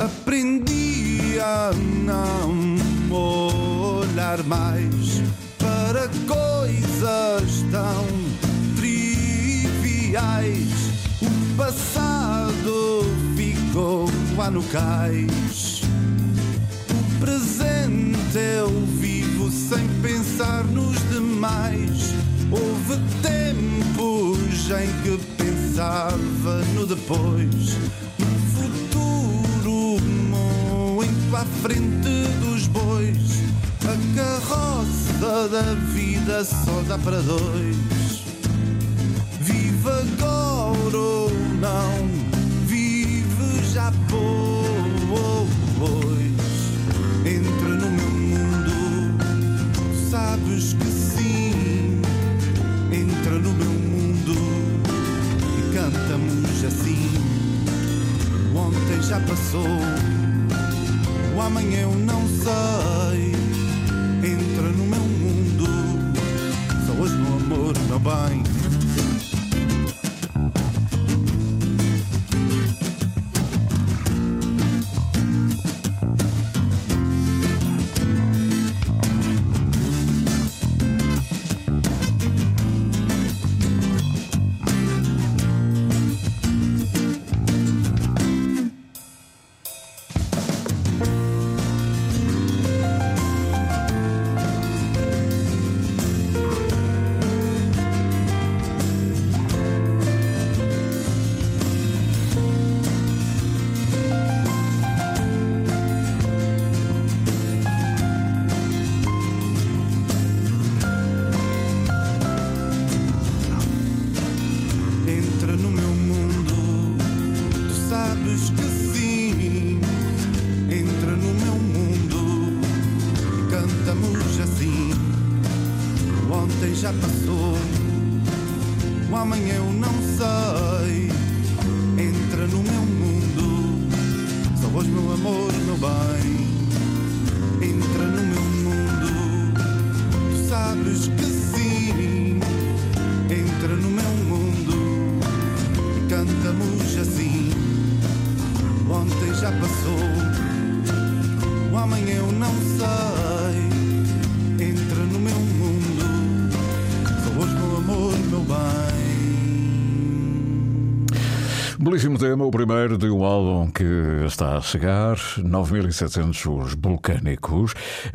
Aprendi a não olhar mais para coisas tão triviais. O passado ficou lá no cais. Presente eu vivo sem pensar nos demais. Houve tempos em que pensava no depois, no futuro, muito à frente dos bois. A carroça da vida só dá para dois. Belíssimo tema, o primeiro de um álbum que está a chegar, 9700 Os Vulcânicos,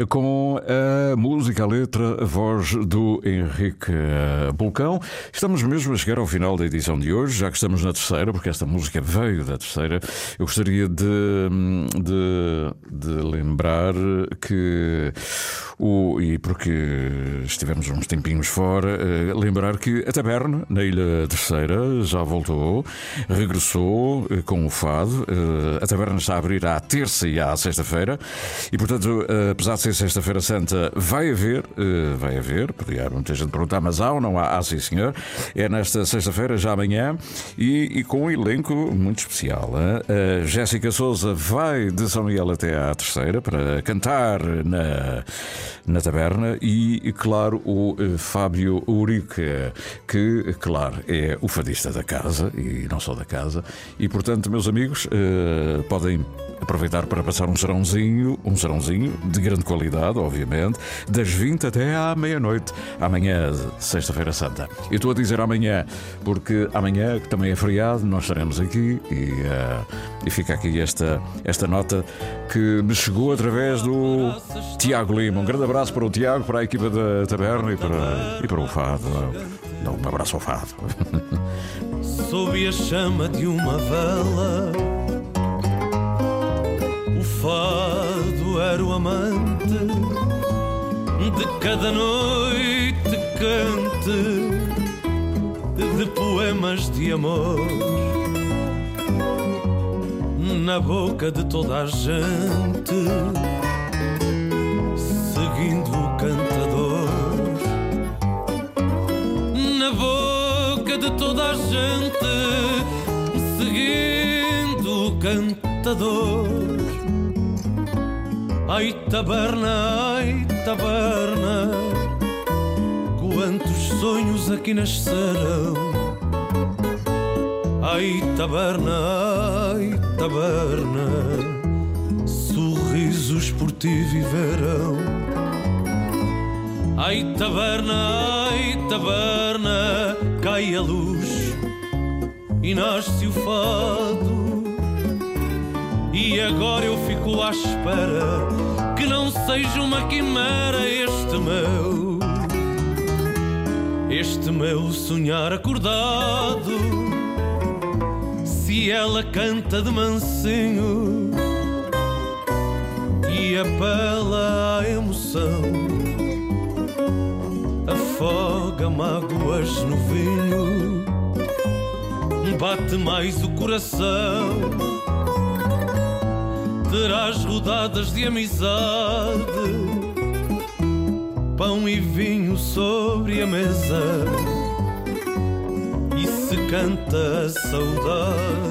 com a música, a letra, a voz do Henrique eh, Bulcão. Estamos mesmo a chegar ao final da edição de hoje, já que estamos na terceira, porque esta música veio da terceira. Eu gostaria de, de, de lembrar que o, e porque estivemos uns tempinhos fora, eh, lembrar que a Taberna, na Ilha Terceira, já voltou, regressou eh, com o fado. Eh, A Taberna está a abrir à terça e à sexta-feira e, portanto, apesar de ser Sexta-feira Santa, vai haver, vai haver, podia muita gente perguntar, mas há ou não há? Ah, sim, senhor. É nesta sexta-feira, já amanhã, e, e com um elenco muito especial. A Jéssica Souza vai de São Miguel até à terceira para cantar na, na taberna e, claro, o eh, Fábio Urica, que, claro, é o fadista da casa e não só da casa. E, portanto, meus amigos, eh, podem aproveitar para passar um serãozinho, um serãozinho de grande qualidade, obviamente, das 20 até à meia-noite, amanhã, sexta-feira santa. Eu estou a dizer amanhã, porque amanhã, que também é feriado, nós estaremos aqui e, eh, e fica aqui esta, esta nota que me chegou através do Tiago Lima. Um grande abraço para o Tiago, para a equipa da Taberna e para, e para o Fado. Um abraço ao Fado. sob a chama de uma vela. Fado era o amante de cada noite cante de poemas de amor. Na boca de toda a gente, seguindo o cantador na boca de toda a gente, seguindo o cantador. Ai taberna, ai taberna, quantos sonhos aqui nasceram. Ai taberna, ai taberna, sorrisos por ti viveram. Ai taberna, ai taberna, cai a luz e nasce o fado. E agora eu fico à espera que não seja uma quimera este meu, este meu sonhar acordado. Se ela canta de mansinho e apela à emoção, afoga mágoas no vinho, bate mais o coração. Terás rodadas de amizade, pão e vinho sobre a mesa. E se canta a saudade,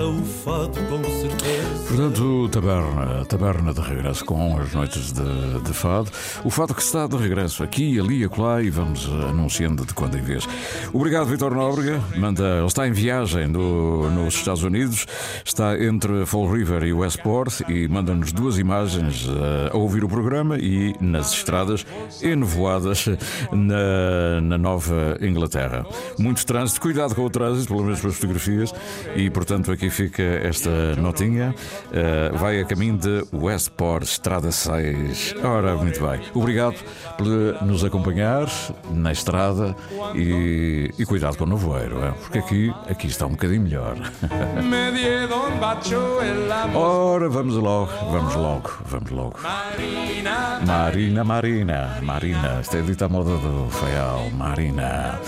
canta o fado com certeza. Portanto, Taberna, Taberna de regresso com as noites de, de fado. O fado que está de regresso aqui, ali, acolá e vamos anunciando de quando em vez. Obrigado, Vitor Nóbrega. Manda, ele está em viagem no, nos Estados Unidos, está entre Fall River e Westport e manda-nos duas imagens uh, a ouvir o programa e nas estradas enevoadas na, na Nova Inglaterra. Muito trânsito, cuidado com o trânsito, pelo menos para as fotografias, e portanto aqui fica esta notinha. Uh, vai a caminho de Westport, Estrada 6. Ora, muito bem. Obrigado por nos acompanhar na estrada e, e cuidado com o nevoeiro, é? porque aqui, aqui está um bocadinho melhor. Ora, vamos logo, vamos logo, vamos logo. Marina, Marina, Marina. Isto é dito à moda do Faial, Marina.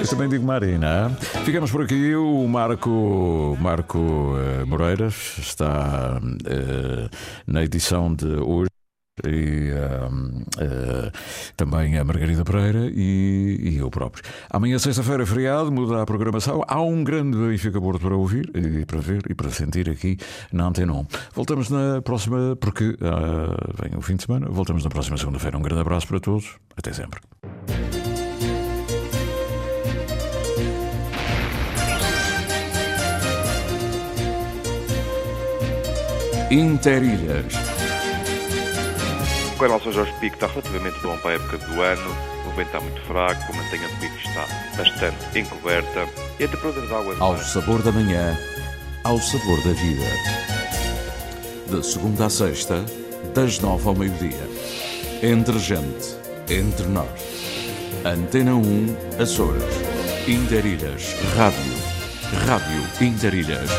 Eu também digo Marina. Ficamos por aqui. O Marco, Marco eh, Moreiras está eh, na edição de hoje. E eh, também a Margarida Pereira e, e eu próprio. Amanhã, sexta-feira, feriado, muda a programação. Há um grande Benfica Porto para ouvir e para ver e para sentir aqui na Antena 1. Voltamos na próxima, porque vem o fim de semana. Voltamos na próxima segunda-feira. Um grande abraço para todos. Até sempre. Interilhas. O canal São Jorge Pico está relativamente bom para a época do ano. O vento está muito fraco, a mantenha do pico está bastante encoberta e a temperatura da água Ao sabor da manhã, ao sabor da vida. De segunda a sexta, das nove ao meio-dia. Entre gente, entre nós. Antena 1, Açores. Interilhas. Rádio. Rádio Interilhas.